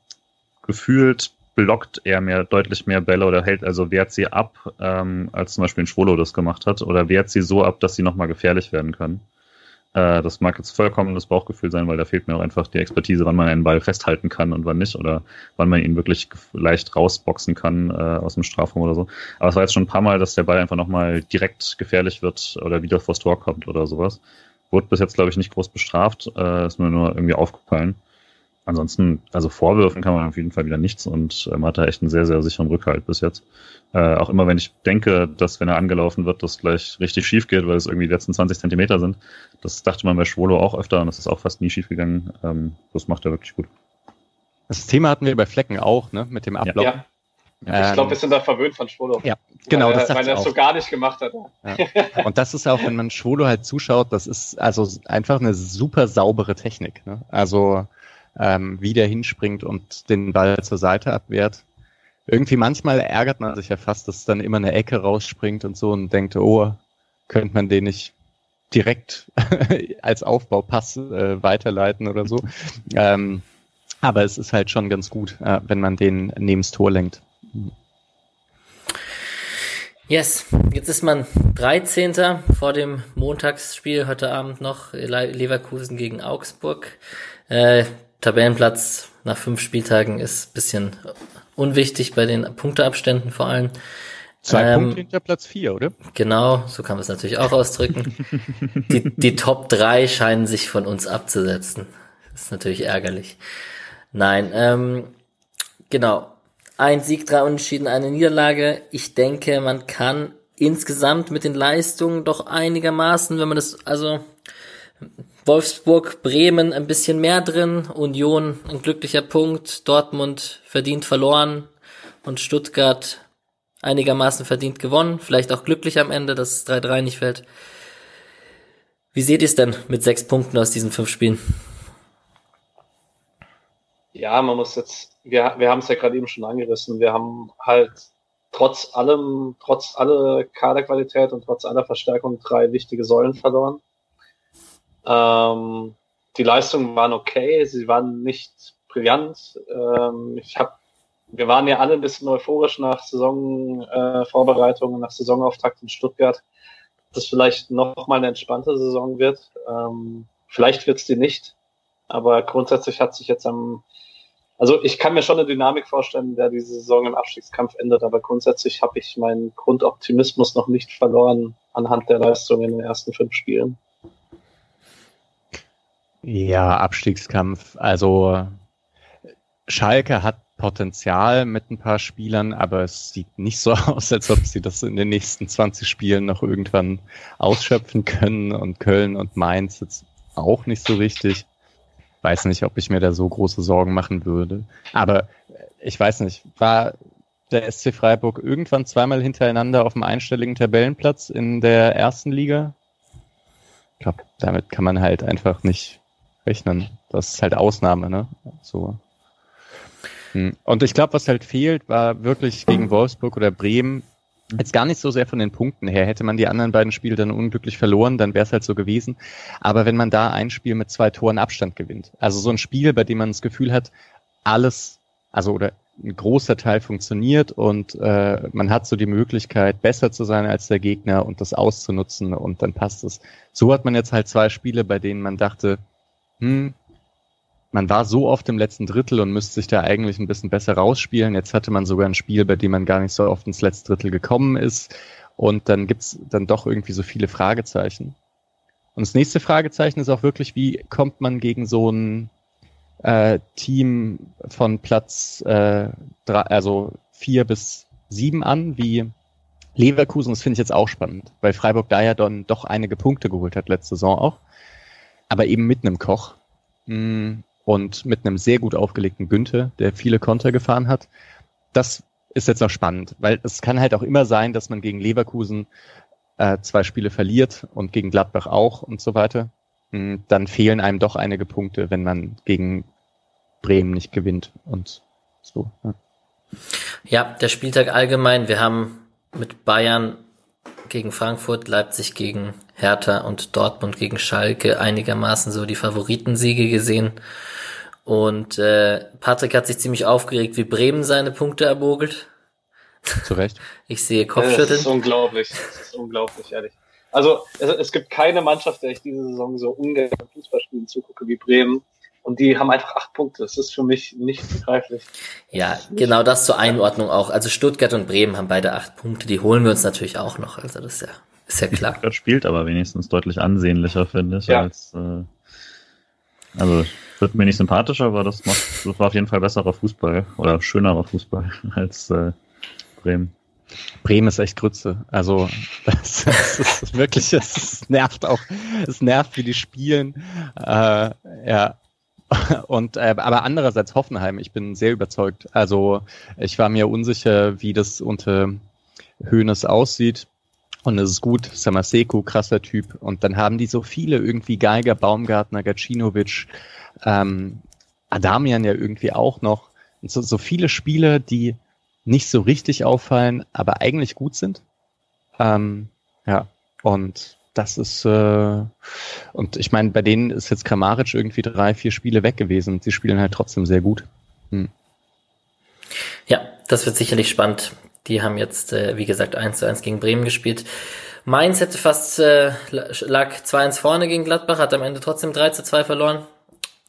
gefühlt blockt er mehr, deutlich mehr Bälle oder hält, also wehrt sie ab, ähm, als zum Beispiel ein Schwolo das gemacht hat, oder wehrt sie so ab, dass sie nochmal gefährlich werden können. Äh, das mag jetzt vollkommen das Bauchgefühl sein, weil da fehlt mir auch einfach die Expertise, wann man einen Ball festhalten kann und wann nicht oder wann man ihn wirklich leicht rausboxen kann äh, aus dem Strafraum oder so. Aber es war jetzt schon ein paar Mal, dass der Ball einfach nochmal direkt gefährlich wird oder wieder vors Tor kommt oder sowas. Wurde bis jetzt, glaube ich, nicht groß bestraft, äh, ist mir nur irgendwie aufgefallen. Ansonsten, also vorwürfen kann man auf jeden Fall wieder nichts und äh, man hat da echt einen sehr, sehr sicheren Rückhalt bis jetzt. Äh, auch immer wenn ich denke, dass wenn er angelaufen wird, das gleich richtig schief geht, weil es irgendwie die letzten 20 Zentimeter sind. Das dachte man bei Schwolo auch öfter und das ist auch fast nie schief gegangen. Ähm, das macht er wirklich gut. Das Thema hatten wir bei Flecken auch, ne, mit dem Ablauf. Ja. Ja. Ich glaube, wir sind da verwöhnt von Schwolo. Ja, genau. Weil, das weil er es so gar nicht gemacht hat. Ja. Und das ist auch, wenn man Schwolo halt zuschaut, das ist also einfach eine super saubere Technik. Ne? Also ähm, wie der hinspringt und den Ball zur Seite abwehrt. Irgendwie manchmal ärgert man sich ja fast, dass dann immer eine Ecke rausspringt und so und denkt, oh, könnte man den nicht direkt als Aufbaupass äh, weiterleiten oder so. Ähm, aber es ist halt schon ganz gut, äh, wenn man den neben's Tor lenkt. Yes, jetzt ist man 13. vor dem Montagsspiel heute Abend noch Leverkusen gegen Augsburg. Äh, Tabellenplatz nach fünf Spieltagen ist bisschen unwichtig bei den Punkteabständen vor allem. Zwei ähm, Punkte hinter Platz vier, oder? Genau, so kann man es natürlich auch ausdrücken. die, die Top drei scheinen sich von uns abzusetzen. Das ist natürlich ärgerlich. Nein, ähm, genau. Ein Sieg, drei Unentschieden, eine Niederlage. Ich denke, man kann insgesamt mit den Leistungen doch einigermaßen, wenn man das, also Wolfsburg, Bremen ein bisschen mehr drin, Union ein glücklicher Punkt, Dortmund verdient verloren und Stuttgart einigermaßen verdient gewonnen, vielleicht auch glücklich am Ende, dass es 3-3 nicht fällt. Wie seht ihr es denn mit sechs Punkten aus diesen fünf Spielen? Ja, man muss jetzt, wir, wir haben es ja gerade eben schon angerissen, wir haben halt trotz allem, trotz aller Kaderqualität und trotz aller Verstärkung drei wichtige Säulen verloren. Ähm, die Leistungen waren okay, sie waren nicht brillant. Ähm, ich hab, wir waren ja alle ein bisschen euphorisch nach Saisonvorbereitungen, äh, nach Saisonauftakt in Stuttgart, dass vielleicht noch mal eine entspannte Saison wird. Ähm, vielleicht wird es die nicht, aber grundsätzlich hat sich jetzt am also ich kann mir schon eine Dynamik vorstellen, der diese Saison im Abstiegskampf endet, aber grundsätzlich habe ich meinen Grundoptimismus noch nicht verloren anhand der Leistung in den ersten fünf Spielen. Ja, Abstiegskampf. Also Schalke hat Potenzial mit ein paar Spielern, aber es sieht nicht so aus, als ob sie das in den nächsten 20 Spielen noch irgendwann ausschöpfen können. Und Köln und Mainz jetzt auch nicht so richtig. Weiß nicht, ob ich mir da so große Sorgen machen würde. Aber ich weiß nicht, war der SC Freiburg irgendwann zweimal hintereinander auf dem einstelligen Tabellenplatz in der ersten Liga? Ich glaube, damit kann man halt einfach nicht rechnen. Das ist halt Ausnahme, ne? So. Hm. Und ich glaube, was halt fehlt, war wirklich gegen Wolfsburg oder Bremen Jetzt gar nicht so sehr von den Punkten her. Hätte man die anderen beiden Spiele dann unglücklich verloren, dann wäre es halt so gewesen. Aber wenn man da ein Spiel mit zwei Toren Abstand gewinnt, also so ein Spiel, bei dem man das Gefühl hat, alles, also oder ein großer Teil funktioniert und äh, man hat so die Möglichkeit, besser zu sein als der Gegner und das auszunutzen und dann passt es. So hat man jetzt halt zwei Spiele, bei denen man dachte, hm, man war so oft im letzten Drittel und müsste sich da eigentlich ein bisschen besser rausspielen. Jetzt hatte man sogar ein Spiel, bei dem man gar nicht so oft ins letzte Drittel gekommen ist. Und dann gibt's dann doch irgendwie so viele Fragezeichen. Und das nächste Fragezeichen ist auch wirklich, wie kommt man gegen so ein äh, Team von Platz äh, drei, also vier bis sieben an, wie Leverkusen. Das finde ich jetzt auch spannend, weil Freiburg da ja dann doch einige Punkte geholt hat letzte Saison auch. Aber eben mit einem Koch. Mm, und mit einem sehr gut aufgelegten Günther, der viele Konter gefahren hat. Das ist jetzt noch spannend, weil es kann halt auch immer sein, dass man gegen Leverkusen äh, zwei Spiele verliert und gegen Gladbach auch und so weiter. Hm, dann fehlen einem doch einige Punkte, wenn man gegen Bremen nicht gewinnt und so. Ja, ja der Spieltag allgemein. Wir haben mit Bayern gegen Frankfurt, Leipzig gegen Hertha und Dortmund gegen Schalke einigermaßen so die Favoritensiege gesehen. Und äh, Patrick hat sich ziemlich aufgeregt, wie Bremen seine Punkte erbogelt. Zu Recht. Ich sehe Kopfschütteln. Das ist unglaublich. Das ist unglaublich, ehrlich. Also es, es gibt keine Mannschaft, der ich diese Saison so ungern Fußballspielen zugucke wie Bremen. Und die haben einfach acht Punkte. Das ist für mich nicht begreiflich. Ja, genau das zur Einordnung auch. Also Stuttgart und Bremen haben beide acht Punkte. Die holen wir uns natürlich auch noch. Also das ist ja, ist ja klar. Stuttgart spielt aber wenigstens deutlich ansehnlicher, finde ich, Ja. als äh, also wird mir nicht sympathischer, aber das macht das war auf jeden Fall besserer Fußball oder schönerer Fußball als äh, Bremen. Bremen ist echt Grütze. Also das, das ist wirklich, es nervt auch. Es nervt, wie die spielen. Äh, ja. Und äh, aber andererseits Hoffenheim, ich bin sehr überzeugt. Also ich war mir unsicher, wie das unter Höhnes aussieht. Und es ist gut, Samaseko, krasser Typ. Und dann haben die so viele irgendwie Geiger, Baumgartner, Gacinovic, ähm, Adamian ja irgendwie auch noch. Und so, so viele Spieler, die nicht so richtig auffallen, aber eigentlich gut sind. Ähm, ja, und das ist, äh, und ich meine, bei denen ist jetzt Kramaric irgendwie drei, vier Spiele weg gewesen. Sie spielen halt trotzdem sehr gut. Hm. Ja, das wird sicherlich spannend. Die haben jetzt, äh, wie gesagt, 1 zu 1 gegen Bremen gespielt. Mainz hätte fast, äh, lag 2-1 vorne gegen Gladbach, hat am Ende trotzdem 3 zu 2 verloren.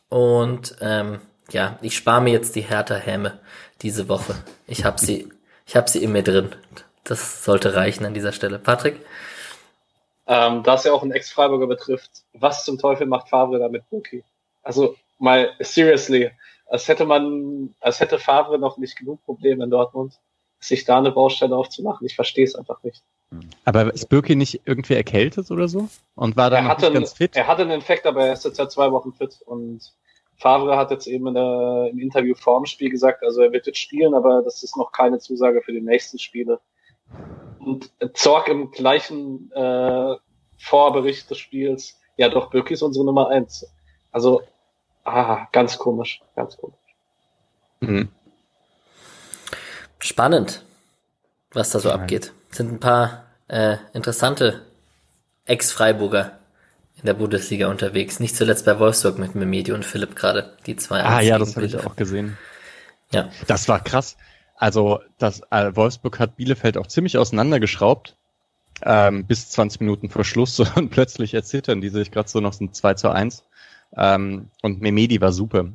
Und ähm, ja, ich spare mir jetzt die Hertha-Häme diese Woche. Ich habe sie, ich habe sie in mir drin. Das sollte reichen an dieser Stelle. Patrick? Ähm, da es ja auch einen Ex-Freiburger betrifft, was zum Teufel macht Favre da mit Burki? Also mal seriously, als hätte man, als hätte Favre noch nicht genug Probleme in Dortmund, sich da eine Baustelle aufzumachen. Ich verstehe es einfach nicht. Aber ist Birki nicht irgendwie erkältet oder so? Und war da Er nicht einen, ganz fit? er hatte einen Infekt, aber er ist jetzt seit zwei Wochen fit und Favre hat jetzt eben in der, im Interview vor dem Spiel gesagt, also er wird jetzt spielen, aber das ist noch keine Zusage für die nächsten Spiele. Und Zorg im gleichen äh, Vorbericht des Spiels, ja doch, Birki ist unsere Nummer eins. Also, ah, ganz komisch, ganz komisch. Hm. Spannend, was da so Nein. abgeht. Sind ein paar äh, interessante Ex-Freiburger in der Bundesliga unterwegs. Nicht zuletzt bei Wolfsburg mit Memedi und Philipp gerade. Die zwei Ah ja, das habe ich auch gesehen. Ja. Das war krass. Also das äh, Wolfsburg hat Bielefeld auch ziemlich auseinandergeschraubt. Ähm, bis 20 Minuten vor Schluss und plötzlich erzittern die sich gerade so noch so ein 2 zu 1. Ähm, und Memedi war super.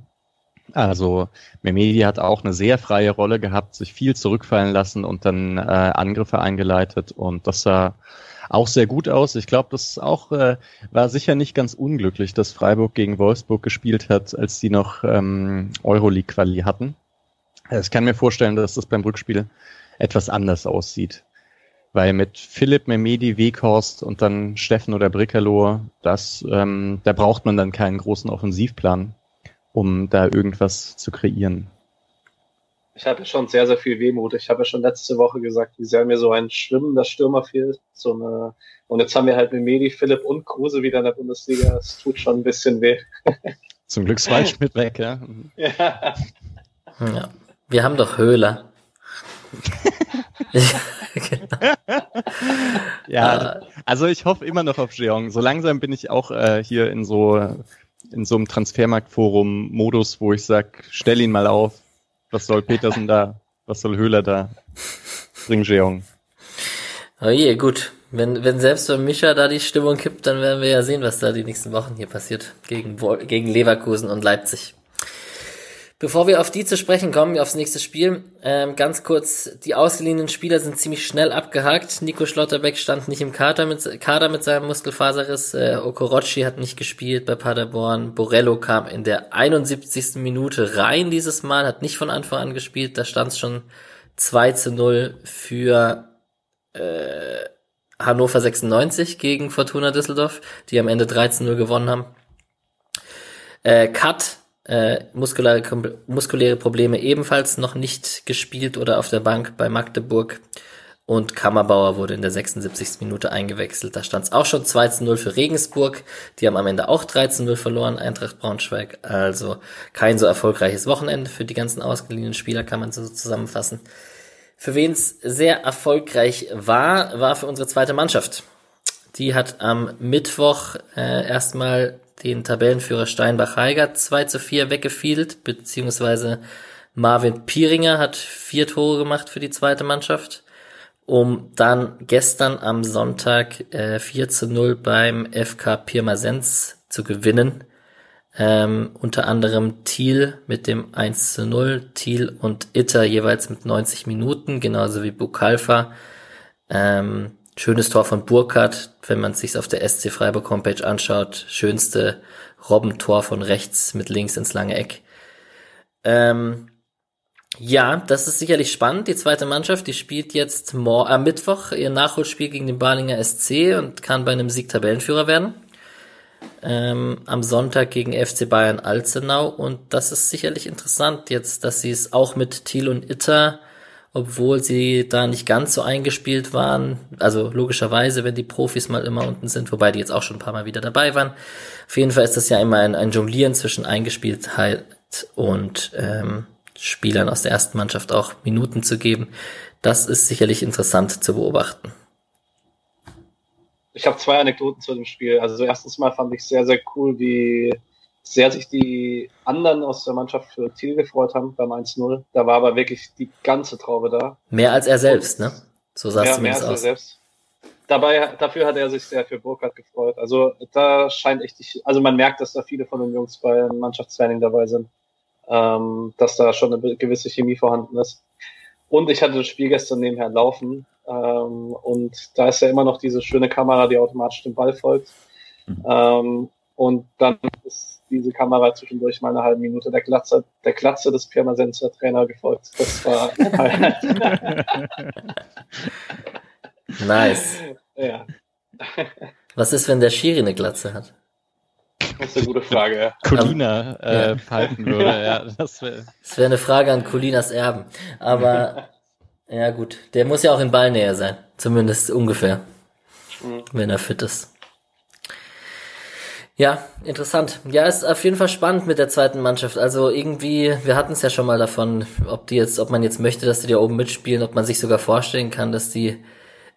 Also Memedi hat auch eine sehr freie Rolle gehabt, sich viel zurückfallen lassen und dann äh, Angriffe eingeleitet und das sah auch sehr gut aus. Ich glaube, das auch äh, war sicher nicht ganz unglücklich, dass Freiburg gegen Wolfsburg gespielt hat, als die noch ähm, Euroleague-Quali hatten. Also Ich kann mir vorstellen, dass das beim Rückspiel etwas anders aussieht. Weil mit Philipp, Memedi, Weghorst und dann Steffen oder Brickerloh, das, ähm, da braucht man dann keinen großen Offensivplan, um da irgendwas zu kreieren. Ich habe schon sehr, sehr viel Wehmut. Ich habe ja schon letzte Woche gesagt, wie sehr mir so ein schwimmender Stürmer fehlt. So eine, und jetzt haben wir halt mit Medi, Philipp und Kruse wieder in der Bundesliga. Es tut schon ein bisschen weh. Zum Glück ist Waldschmidt weg, ja. Ja. Ja. Wir haben doch Höhler. genau. Ja, also ich hoffe immer noch auf Jeong. So langsam bin ich auch äh, hier in so in so einem Transfermarktforum-Modus, wo ich sag, stell ihn mal auf. Was soll Petersen da? Was soll Höhler da? Bring Jeong. Oh je, gut. Wenn, wenn selbst bei Mischa da die Stimmung kippt, dann werden wir ja sehen, was da die nächsten Wochen hier passiert. Gegen, gegen Leverkusen und Leipzig. Bevor wir auf die zu sprechen kommen, aufs nächste Spiel, ähm, ganz kurz, die ausgeliehenen Spieler sind ziemlich schnell abgehakt. Nico Schlotterbeck stand nicht im Kader mit, Kader mit seinem Muskelfaserriss. Äh, Okorochi hat nicht gespielt bei Paderborn. Borello kam in der 71. Minute rein dieses Mal, hat nicht von Anfang an gespielt. Da stand es schon 2 zu 0 für äh, Hannover 96 gegen Fortuna Düsseldorf, die am Ende 13-0 gewonnen haben. Äh, Cut, äh, muskuläre, muskuläre Probleme ebenfalls noch nicht gespielt oder auf der Bank bei Magdeburg. Und Kammerbauer wurde in der 76. Minute eingewechselt. Da stand es auch schon 2 zu 0 für Regensburg. Die haben am Ende auch 13 0 verloren, Eintracht Braunschweig. Also kein so erfolgreiches Wochenende für die ganzen ausgeliehenen Spieler, kann man so zusammenfassen. Für wen es sehr erfolgreich war, war für unsere zweite Mannschaft. Die hat am Mittwoch äh, erstmal den Tabellenführer Steinbach-Heiger 2 zu 4 weggefiedelt, beziehungsweise Marvin Pieringer hat vier Tore gemacht für die zweite Mannschaft. um dann gestern am Sonntag äh, 4 zu 0 beim FK Pirmasens zu gewinnen. Ähm, unter anderem Thiel mit dem 1 zu 0, Thiel und Itter jeweils mit 90 Minuten, genauso wie Bukalfa. Ähm, schönes Tor von Burkhardt, wenn man sich auf der SC Freiburg Homepage anschaut. Schönste Robbentor von rechts mit links ins lange Eck. Ähm, ja, das ist sicherlich spannend. Die zweite Mannschaft, die spielt jetzt am äh, Mittwoch ihr Nachholspiel gegen den Balinger SC und kann bei einem Sieg Tabellenführer werden. Ähm, am Sonntag gegen FC Bayern Alzenau und das ist sicherlich interessant jetzt, dass sie es auch mit Thiel und Itter, obwohl sie da nicht ganz so eingespielt waren, also logischerweise, wenn die Profis mal immer unten sind, wobei die jetzt auch schon ein paar Mal wieder dabei waren. Auf jeden Fall ist das ja immer ein, ein Jonglieren zwischen Eingespieltheit und ähm, Spielern aus der ersten Mannschaft auch Minuten zu geben. Das ist sicherlich interessant zu beobachten. Ich habe zwei Anekdoten zu dem Spiel. Also erstens mal fand ich sehr, sehr cool, wie sehr sich die anderen aus der Mannschaft für Thiel gefreut haben beim 1-0. Da war aber wirklich die ganze Traube da. Mehr als er selbst, ne? So sah es ja, zumindest mehr als aus. Er selbst. Dabei, dafür hat er sich sehr für Burkhardt gefreut. Also da scheint echt, also man merkt, dass da viele von den Jungs beim Mannschaftstraining dabei sind ähm, dass da schon eine gewisse Chemie vorhanden ist. Und ich hatte das Spiel gestern nebenher laufen ähm, und da ist ja immer noch diese schöne Kamera, die automatisch dem Ball folgt. Mhm. Ähm, und dann diese Kamera zwischendurch mal eine halbe Minute der Glatze, der Glatze des Pirmasenser Trainer gefolgt. Das war nice. Ja. Was ist, wenn der Schiri eine Glatze hat? Das ist eine gute Frage, ja. Colina äh, ja. halten würde, ja. Das wäre wär eine Frage an Colinas Erben. Aber ja gut, der muss ja auch in Ballnähe sein. Zumindest ungefähr. Mhm. Wenn er fit ist. Ja, interessant. Ja, ist auf jeden Fall spannend mit der zweiten Mannschaft. Also irgendwie, wir hatten es ja schon mal davon, ob die jetzt, ob man jetzt möchte, dass die da oben mitspielen, ob man sich sogar vorstellen kann, dass die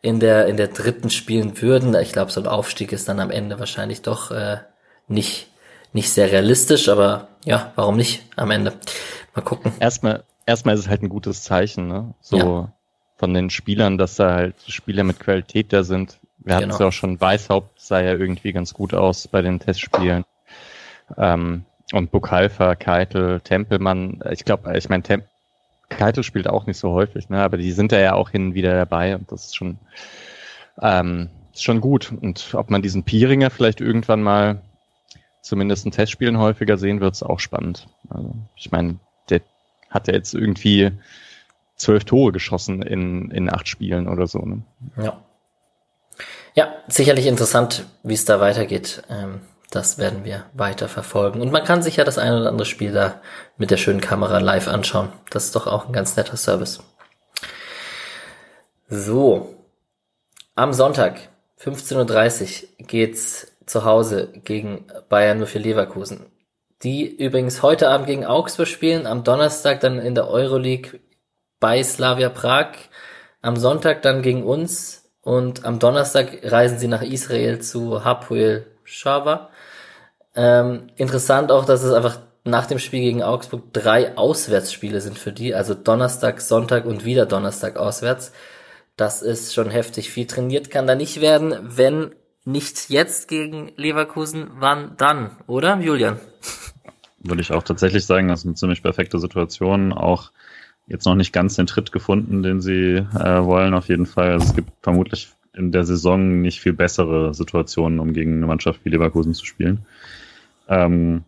in der in der dritten spielen würden. Ich glaube, so ein Aufstieg ist dann am Ende wahrscheinlich doch äh, nicht, nicht sehr realistisch, aber ja, warum nicht am Ende? Mal gucken. Erstmal, erstmal ist es halt ein gutes Zeichen, ne? So ja. von den Spielern, dass da halt Spieler mit Qualität da sind. Wir hatten es genau. ja auch schon, Weißhaupt sah ja irgendwie ganz gut aus bei den Testspielen. Ähm, und Bukalfa, Keitel, Tempelmann, ich glaube, ich meine, Tem Keitel spielt auch nicht so häufig, ne? aber die sind da ja auch hin und wieder dabei und das ist schon, ähm, ist schon gut. Und ob man diesen Pieringer vielleicht irgendwann mal zumindest in Testspielen häufiger sehen, wird es auch spannend. Also, ich meine, der hat ja jetzt irgendwie zwölf Tore geschossen in, in acht Spielen oder so. Ne? Ja. Ja, sicherlich interessant, wie es da weitergeht. Ähm, das werden wir weiter verfolgen. Und man kann sich ja das ein oder andere Spiel da mit der schönen Kamera live anschauen. Das ist doch auch ein ganz netter Service. So. Am Sonntag, 15.30 Uhr, geht's zu Hause gegen Bayern für Leverkusen. Die übrigens heute Abend gegen Augsburg spielen, am Donnerstag dann in der Euroleague bei Slavia Prag, am Sonntag dann gegen uns und am Donnerstag reisen sie nach Israel zu Hapoel Shava. Ähm, interessant auch, dass es einfach nach dem Spiel gegen Augsburg drei Auswärtsspiele sind für die, also Donnerstag, Sonntag und wieder Donnerstag auswärts. Das ist schon heftig. Viel trainiert kann da nicht werden, wenn nicht jetzt gegen Leverkusen, wann dann, oder Julian? Würde ich auch tatsächlich sagen, das ist eine ziemlich perfekte Situation. Auch jetzt noch nicht ganz den Tritt gefunden, den sie äh, wollen, auf jeden Fall. Also es gibt vermutlich in der Saison nicht viel bessere Situationen, um gegen eine Mannschaft wie Leverkusen zu spielen. Ähm,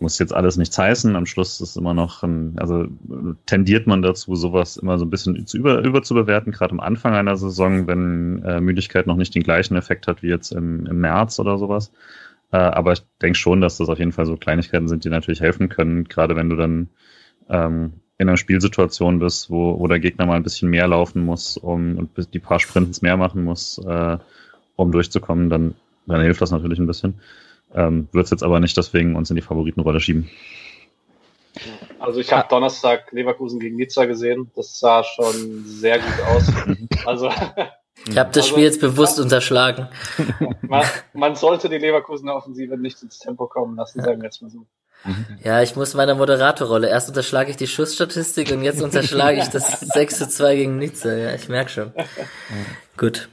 muss jetzt alles nichts heißen. Am Schluss ist immer noch ein, also tendiert man dazu, sowas immer so ein bisschen zu über, überzubewerten, gerade am Anfang einer Saison, wenn äh, Müdigkeit noch nicht den gleichen Effekt hat wie jetzt im, im März oder sowas. Äh, aber ich denke schon, dass das auf jeden Fall so Kleinigkeiten sind, die natürlich helfen können, gerade wenn du dann ähm, in einer Spielsituation bist, wo, wo der Gegner mal ein bisschen mehr laufen muss um, und die paar Sprints mehr machen muss, äh, um durchzukommen, dann, dann hilft das natürlich ein bisschen. Ähm, Wird es jetzt aber nicht deswegen uns in die Favoritenrolle schieben. Also ich habe ah. Donnerstag Leverkusen gegen Nizza gesehen. Das sah schon sehr gut aus. Also ich habe das also, Spiel jetzt bewusst unterschlagen. Man, man, sollte die Leverkusener Offensive nicht ins Tempo kommen lassen, sagen wir jetzt mal so. Ja, ich muss meiner Moderatorrolle. Erst unterschlage ich die Schussstatistik und jetzt unterschlage ich das 6 zu 2 gegen Nizza. Ja, ich merke schon. Gut.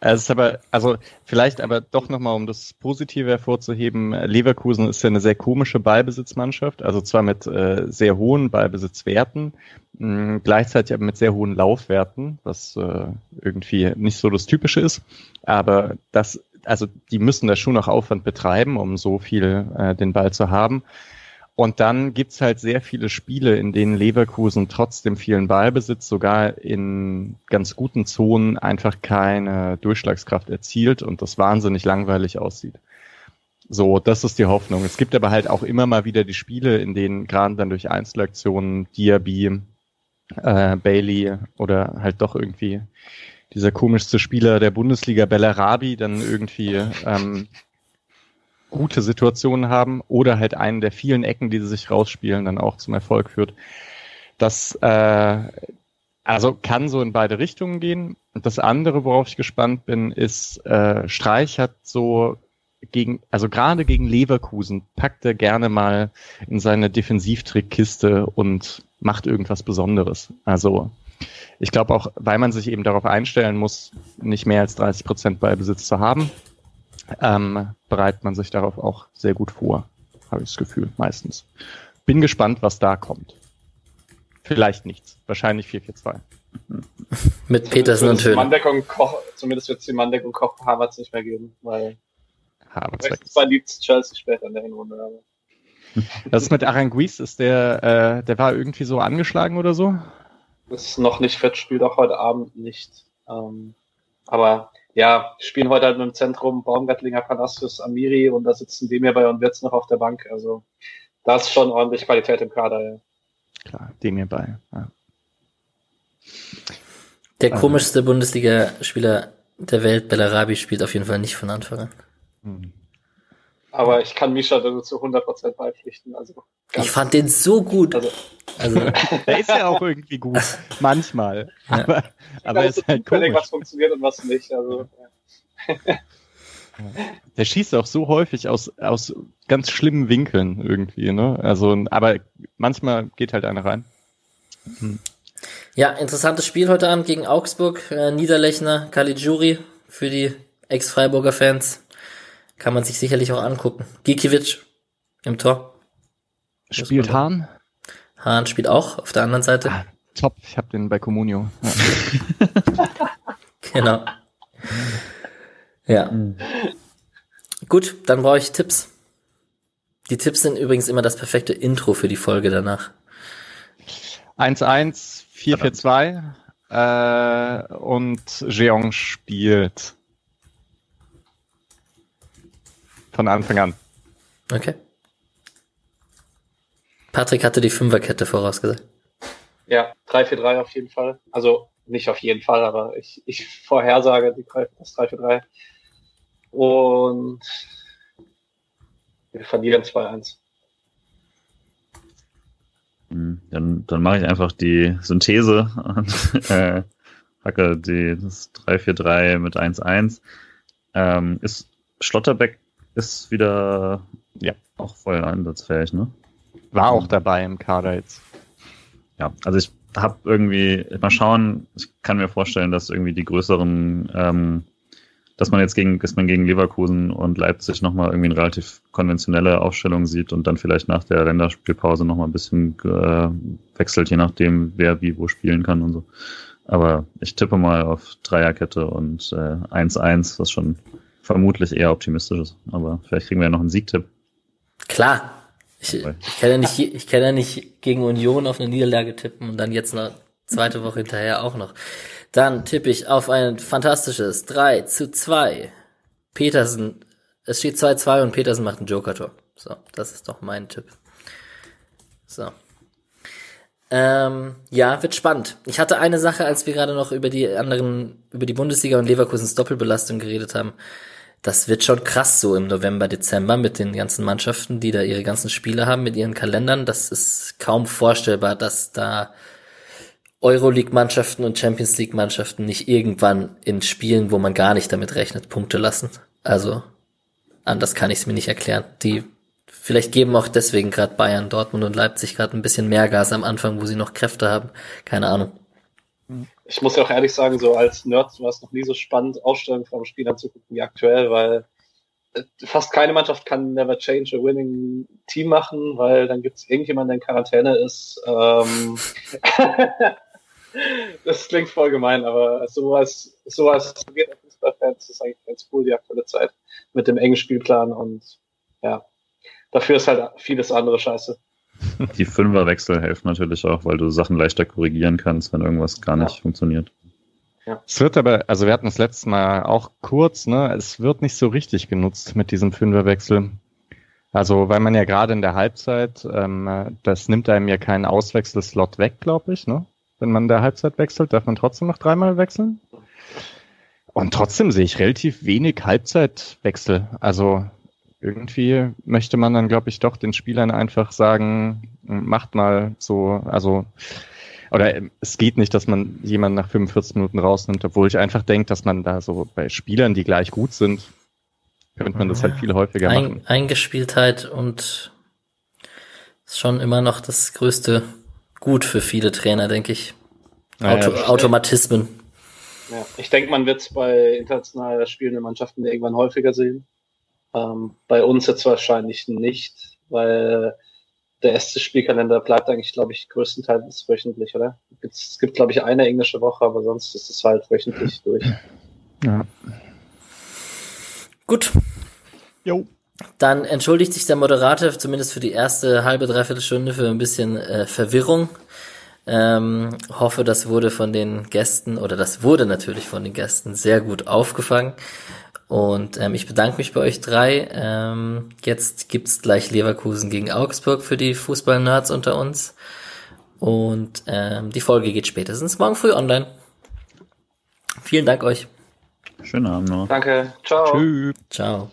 Es ist aber, also vielleicht aber doch nochmal, um das Positive hervorzuheben, Leverkusen ist ja eine sehr komische Ballbesitzmannschaft, also zwar mit äh, sehr hohen Ballbesitzwerten, mh, gleichzeitig aber mit sehr hohen Laufwerten, was äh, irgendwie nicht so das Typische ist, aber das, also die müssen da schon noch Aufwand betreiben, um so viel äh, den Ball zu haben. Und dann gibt's halt sehr viele Spiele, in denen Leverkusen trotzdem vielen Ballbesitz, sogar in ganz guten Zonen einfach keine Durchschlagskraft erzielt und das wahnsinnig langweilig aussieht. So, das ist die Hoffnung. Es gibt aber halt auch immer mal wieder die Spiele, in denen gerade dann durch Einzelaktionen Diaby, äh, Bailey oder halt doch irgendwie dieser komischste Spieler der Bundesliga Bellarabi dann irgendwie ähm, gute Situationen haben oder halt einen der vielen Ecken, die sie sich rausspielen, dann auch zum Erfolg führt. Das äh, also kann so in beide Richtungen gehen. Und das andere, worauf ich gespannt bin, ist, äh, Streich hat so gegen, also gerade gegen Leverkusen packt er gerne mal in seine Defensivtrickkiste und macht irgendwas Besonderes. Also ich glaube auch, weil man sich eben darauf einstellen muss, nicht mehr als 30 Prozent Ballbesitz zu haben, ähm, bereitet man sich darauf auch sehr gut vor, habe ich das Gefühl, meistens. Bin gespannt, was da kommt. Vielleicht nichts. Wahrscheinlich 4-4-2. Mit Petersen und Höhn. Koch, zumindest wird es die Manndeckung Koch Havertz nicht mehr geben, weil Havertz zwar liebt Chelsea später in der Hinrunde. Aber. Das ist mit Aranguiz, ist der, äh, der war irgendwie so angeschlagen oder so? Das ist noch nicht fit, spielt auch heute Abend nicht. Ähm, aber ja, spielen heute halt im Zentrum Baumgartlinger, Palacios, Amiri und da sitzen Demir bei und Wirtz noch auf der Bank. Also da ist schon ordentlich Qualität im Kader, ja. Klar, Demir bei. Ja. Der komischste Bundesliga-Spieler der Welt, Bellarabi, spielt auf jeden Fall nicht von Anfang an. Hm. Aber ich kann Misha da zu 100% beipflichten. Also Ich fand den so gut. Also, Also, Der ist ja auch irgendwie gut. Manchmal. Ja. Aber, aber er weiß ist halt komisch. was funktioniert und was nicht. Also Der schießt auch so häufig aus, aus ganz schlimmen Winkeln irgendwie, ne? Also, aber manchmal geht halt einer rein. ja, interessantes Spiel heute Abend gegen Augsburg. Äh, Niederlechner, Caligiuri für die Ex-Freiburger Fans. Kann man sich sicherlich auch angucken. Gikiewicz im Tor. Spielt Hahn? Hahn spielt auch auf der anderen Seite. Ah, top, ich habe den bei Comunio. Ja. Genau. Ja. Gut, dann brauche ich Tipps. Die Tipps sind übrigens immer das perfekte Intro für die Folge danach. 1-1, 4-4-2 äh, und Jeong spielt von Anfang an. Okay. Patrick hatte die Fünferkette vorausgesagt. ja, 3-4-3 auf jeden Fall. Also nicht auf jeden Fall, aber ich, ich vorhersage die 3, das 3-4-3. Und wir verlieren 2-1. Hm, Dann, dann mache ich einfach die Synthese und äh, hacke die, das 3-4-3 mit 1-1. Ähm, ist Schlotterbeck ist wieder Ja. auch voll einsatzfähig, ne? War auch dabei im Kader jetzt. Ja, also ich habe irgendwie, mal schauen, ich kann mir vorstellen, dass irgendwie die größeren, ähm, dass man jetzt gegen, dass man gegen Leverkusen und Leipzig nochmal irgendwie eine relativ konventionelle Aufstellung sieht und dann vielleicht nach der Länderspielpause nochmal ein bisschen äh, wechselt, je nachdem, wer wie wo spielen kann und so. Aber ich tippe mal auf Dreierkette und äh, 1-1, was schon vermutlich eher optimistisch ist. Aber vielleicht kriegen wir ja noch einen Siegtipp. Klar. Ich, ich kann ja nicht, ich kann ja nicht gegen Union auf eine Niederlage tippen und dann jetzt eine zweite Woche hinterher auch noch. Dann tippe ich auf ein fantastisches 3 zu 2. Petersen, es steht 2-2 und Petersen macht ein Joker-Tor. So, das ist doch mein Tipp. So. Ähm, ja, wird spannend. Ich hatte eine Sache, als wir gerade noch über die anderen, über die Bundesliga und Leverkusens Doppelbelastung geredet haben. Das wird schon krass so im November, Dezember mit den ganzen Mannschaften, die da ihre ganzen Spiele haben mit ihren Kalendern. Das ist kaum vorstellbar, dass da Euroleague-Mannschaften und Champions League-Mannschaften nicht irgendwann in Spielen, wo man gar nicht damit rechnet, Punkte lassen. Also anders kann ich es mir nicht erklären. Die vielleicht geben auch deswegen gerade Bayern, Dortmund und Leipzig gerade ein bisschen mehr Gas am Anfang, wo sie noch Kräfte haben. Keine Ahnung. Ich muss ja auch ehrlich sagen, so als Nerd war es noch nie so spannend, Ausstellungen vom Spiel anzugucken wie aktuell, weil äh, fast keine Mannschaft kann never change a winning Team machen, weil dann gibt es irgendjemanden, der in Quarantäne ist. Ähm das klingt voll gemein, aber sowas, sowas geht auf Fußballfans, ist eigentlich ganz cool, die aktuelle Zeit mit dem engen Spielplan und ja, dafür ist halt vieles andere scheiße. Die Fünferwechsel helfen natürlich auch, weil du Sachen leichter korrigieren kannst, wenn irgendwas gar nicht ja. funktioniert. Ja. Es wird aber, also wir hatten das letzte Mal auch kurz, ne, es wird nicht so richtig genutzt mit diesem Fünferwechsel. Also, weil man ja gerade in der Halbzeit, ähm, das nimmt einem ja keinen Auswechselslot weg, glaube ich, ne? Wenn man in der Halbzeit wechselt, darf man trotzdem noch dreimal wechseln. Und trotzdem sehe ich relativ wenig Halbzeitwechsel. Also irgendwie möchte man dann, glaube ich, doch den Spielern einfach sagen, macht mal so, also oder es geht nicht, dass man jemanden nach 45 Minuten rausnimmt, obwohl ich einfach denke, dass man da so bei Spielern, die gleich gut sind, könnte man das halt viel häufiger Ein, machen. Eingespieltheit und ist schon immer noch das größte Gut für viele Trainer, denke ich. Auto, ja, Automatismen. Ja, ich denke, man wird es bei international spielenden Mannschaften irgendwann häufiger sehen. Ähm, bei uns jetzt wahrscheinlich nicht, weil der erste Spielkalender bleibt eigentlich, glaube ich, größtenteils wöchentlich, oder? Es gibt, glaube ich, eine englische Woche, aber sonst ist es halt wöchentlich durch. Ja. Gut. Jo. Dann entschuldigt sich der Moderator zumindest für die erste halbe, dreiviertel Stunde für ein bisschen äh, Verwirrung. Ähm, hoffe, das wurde von den Gästen oder das wurde natürlich von den Gästen sehr gut aufgefangen. Und ähm, ich bedanke mich bei euch drei. Ähm, jetzt gibt's gleich Leverkusen gegen Augsburg für die Fußball-Nerds unter uns. Und ähm, die Folge geht spätestens morgen früh online. Vielen Dank euch. Schönen Abend noch. Danke. Ciao. Tschüss. Ciao.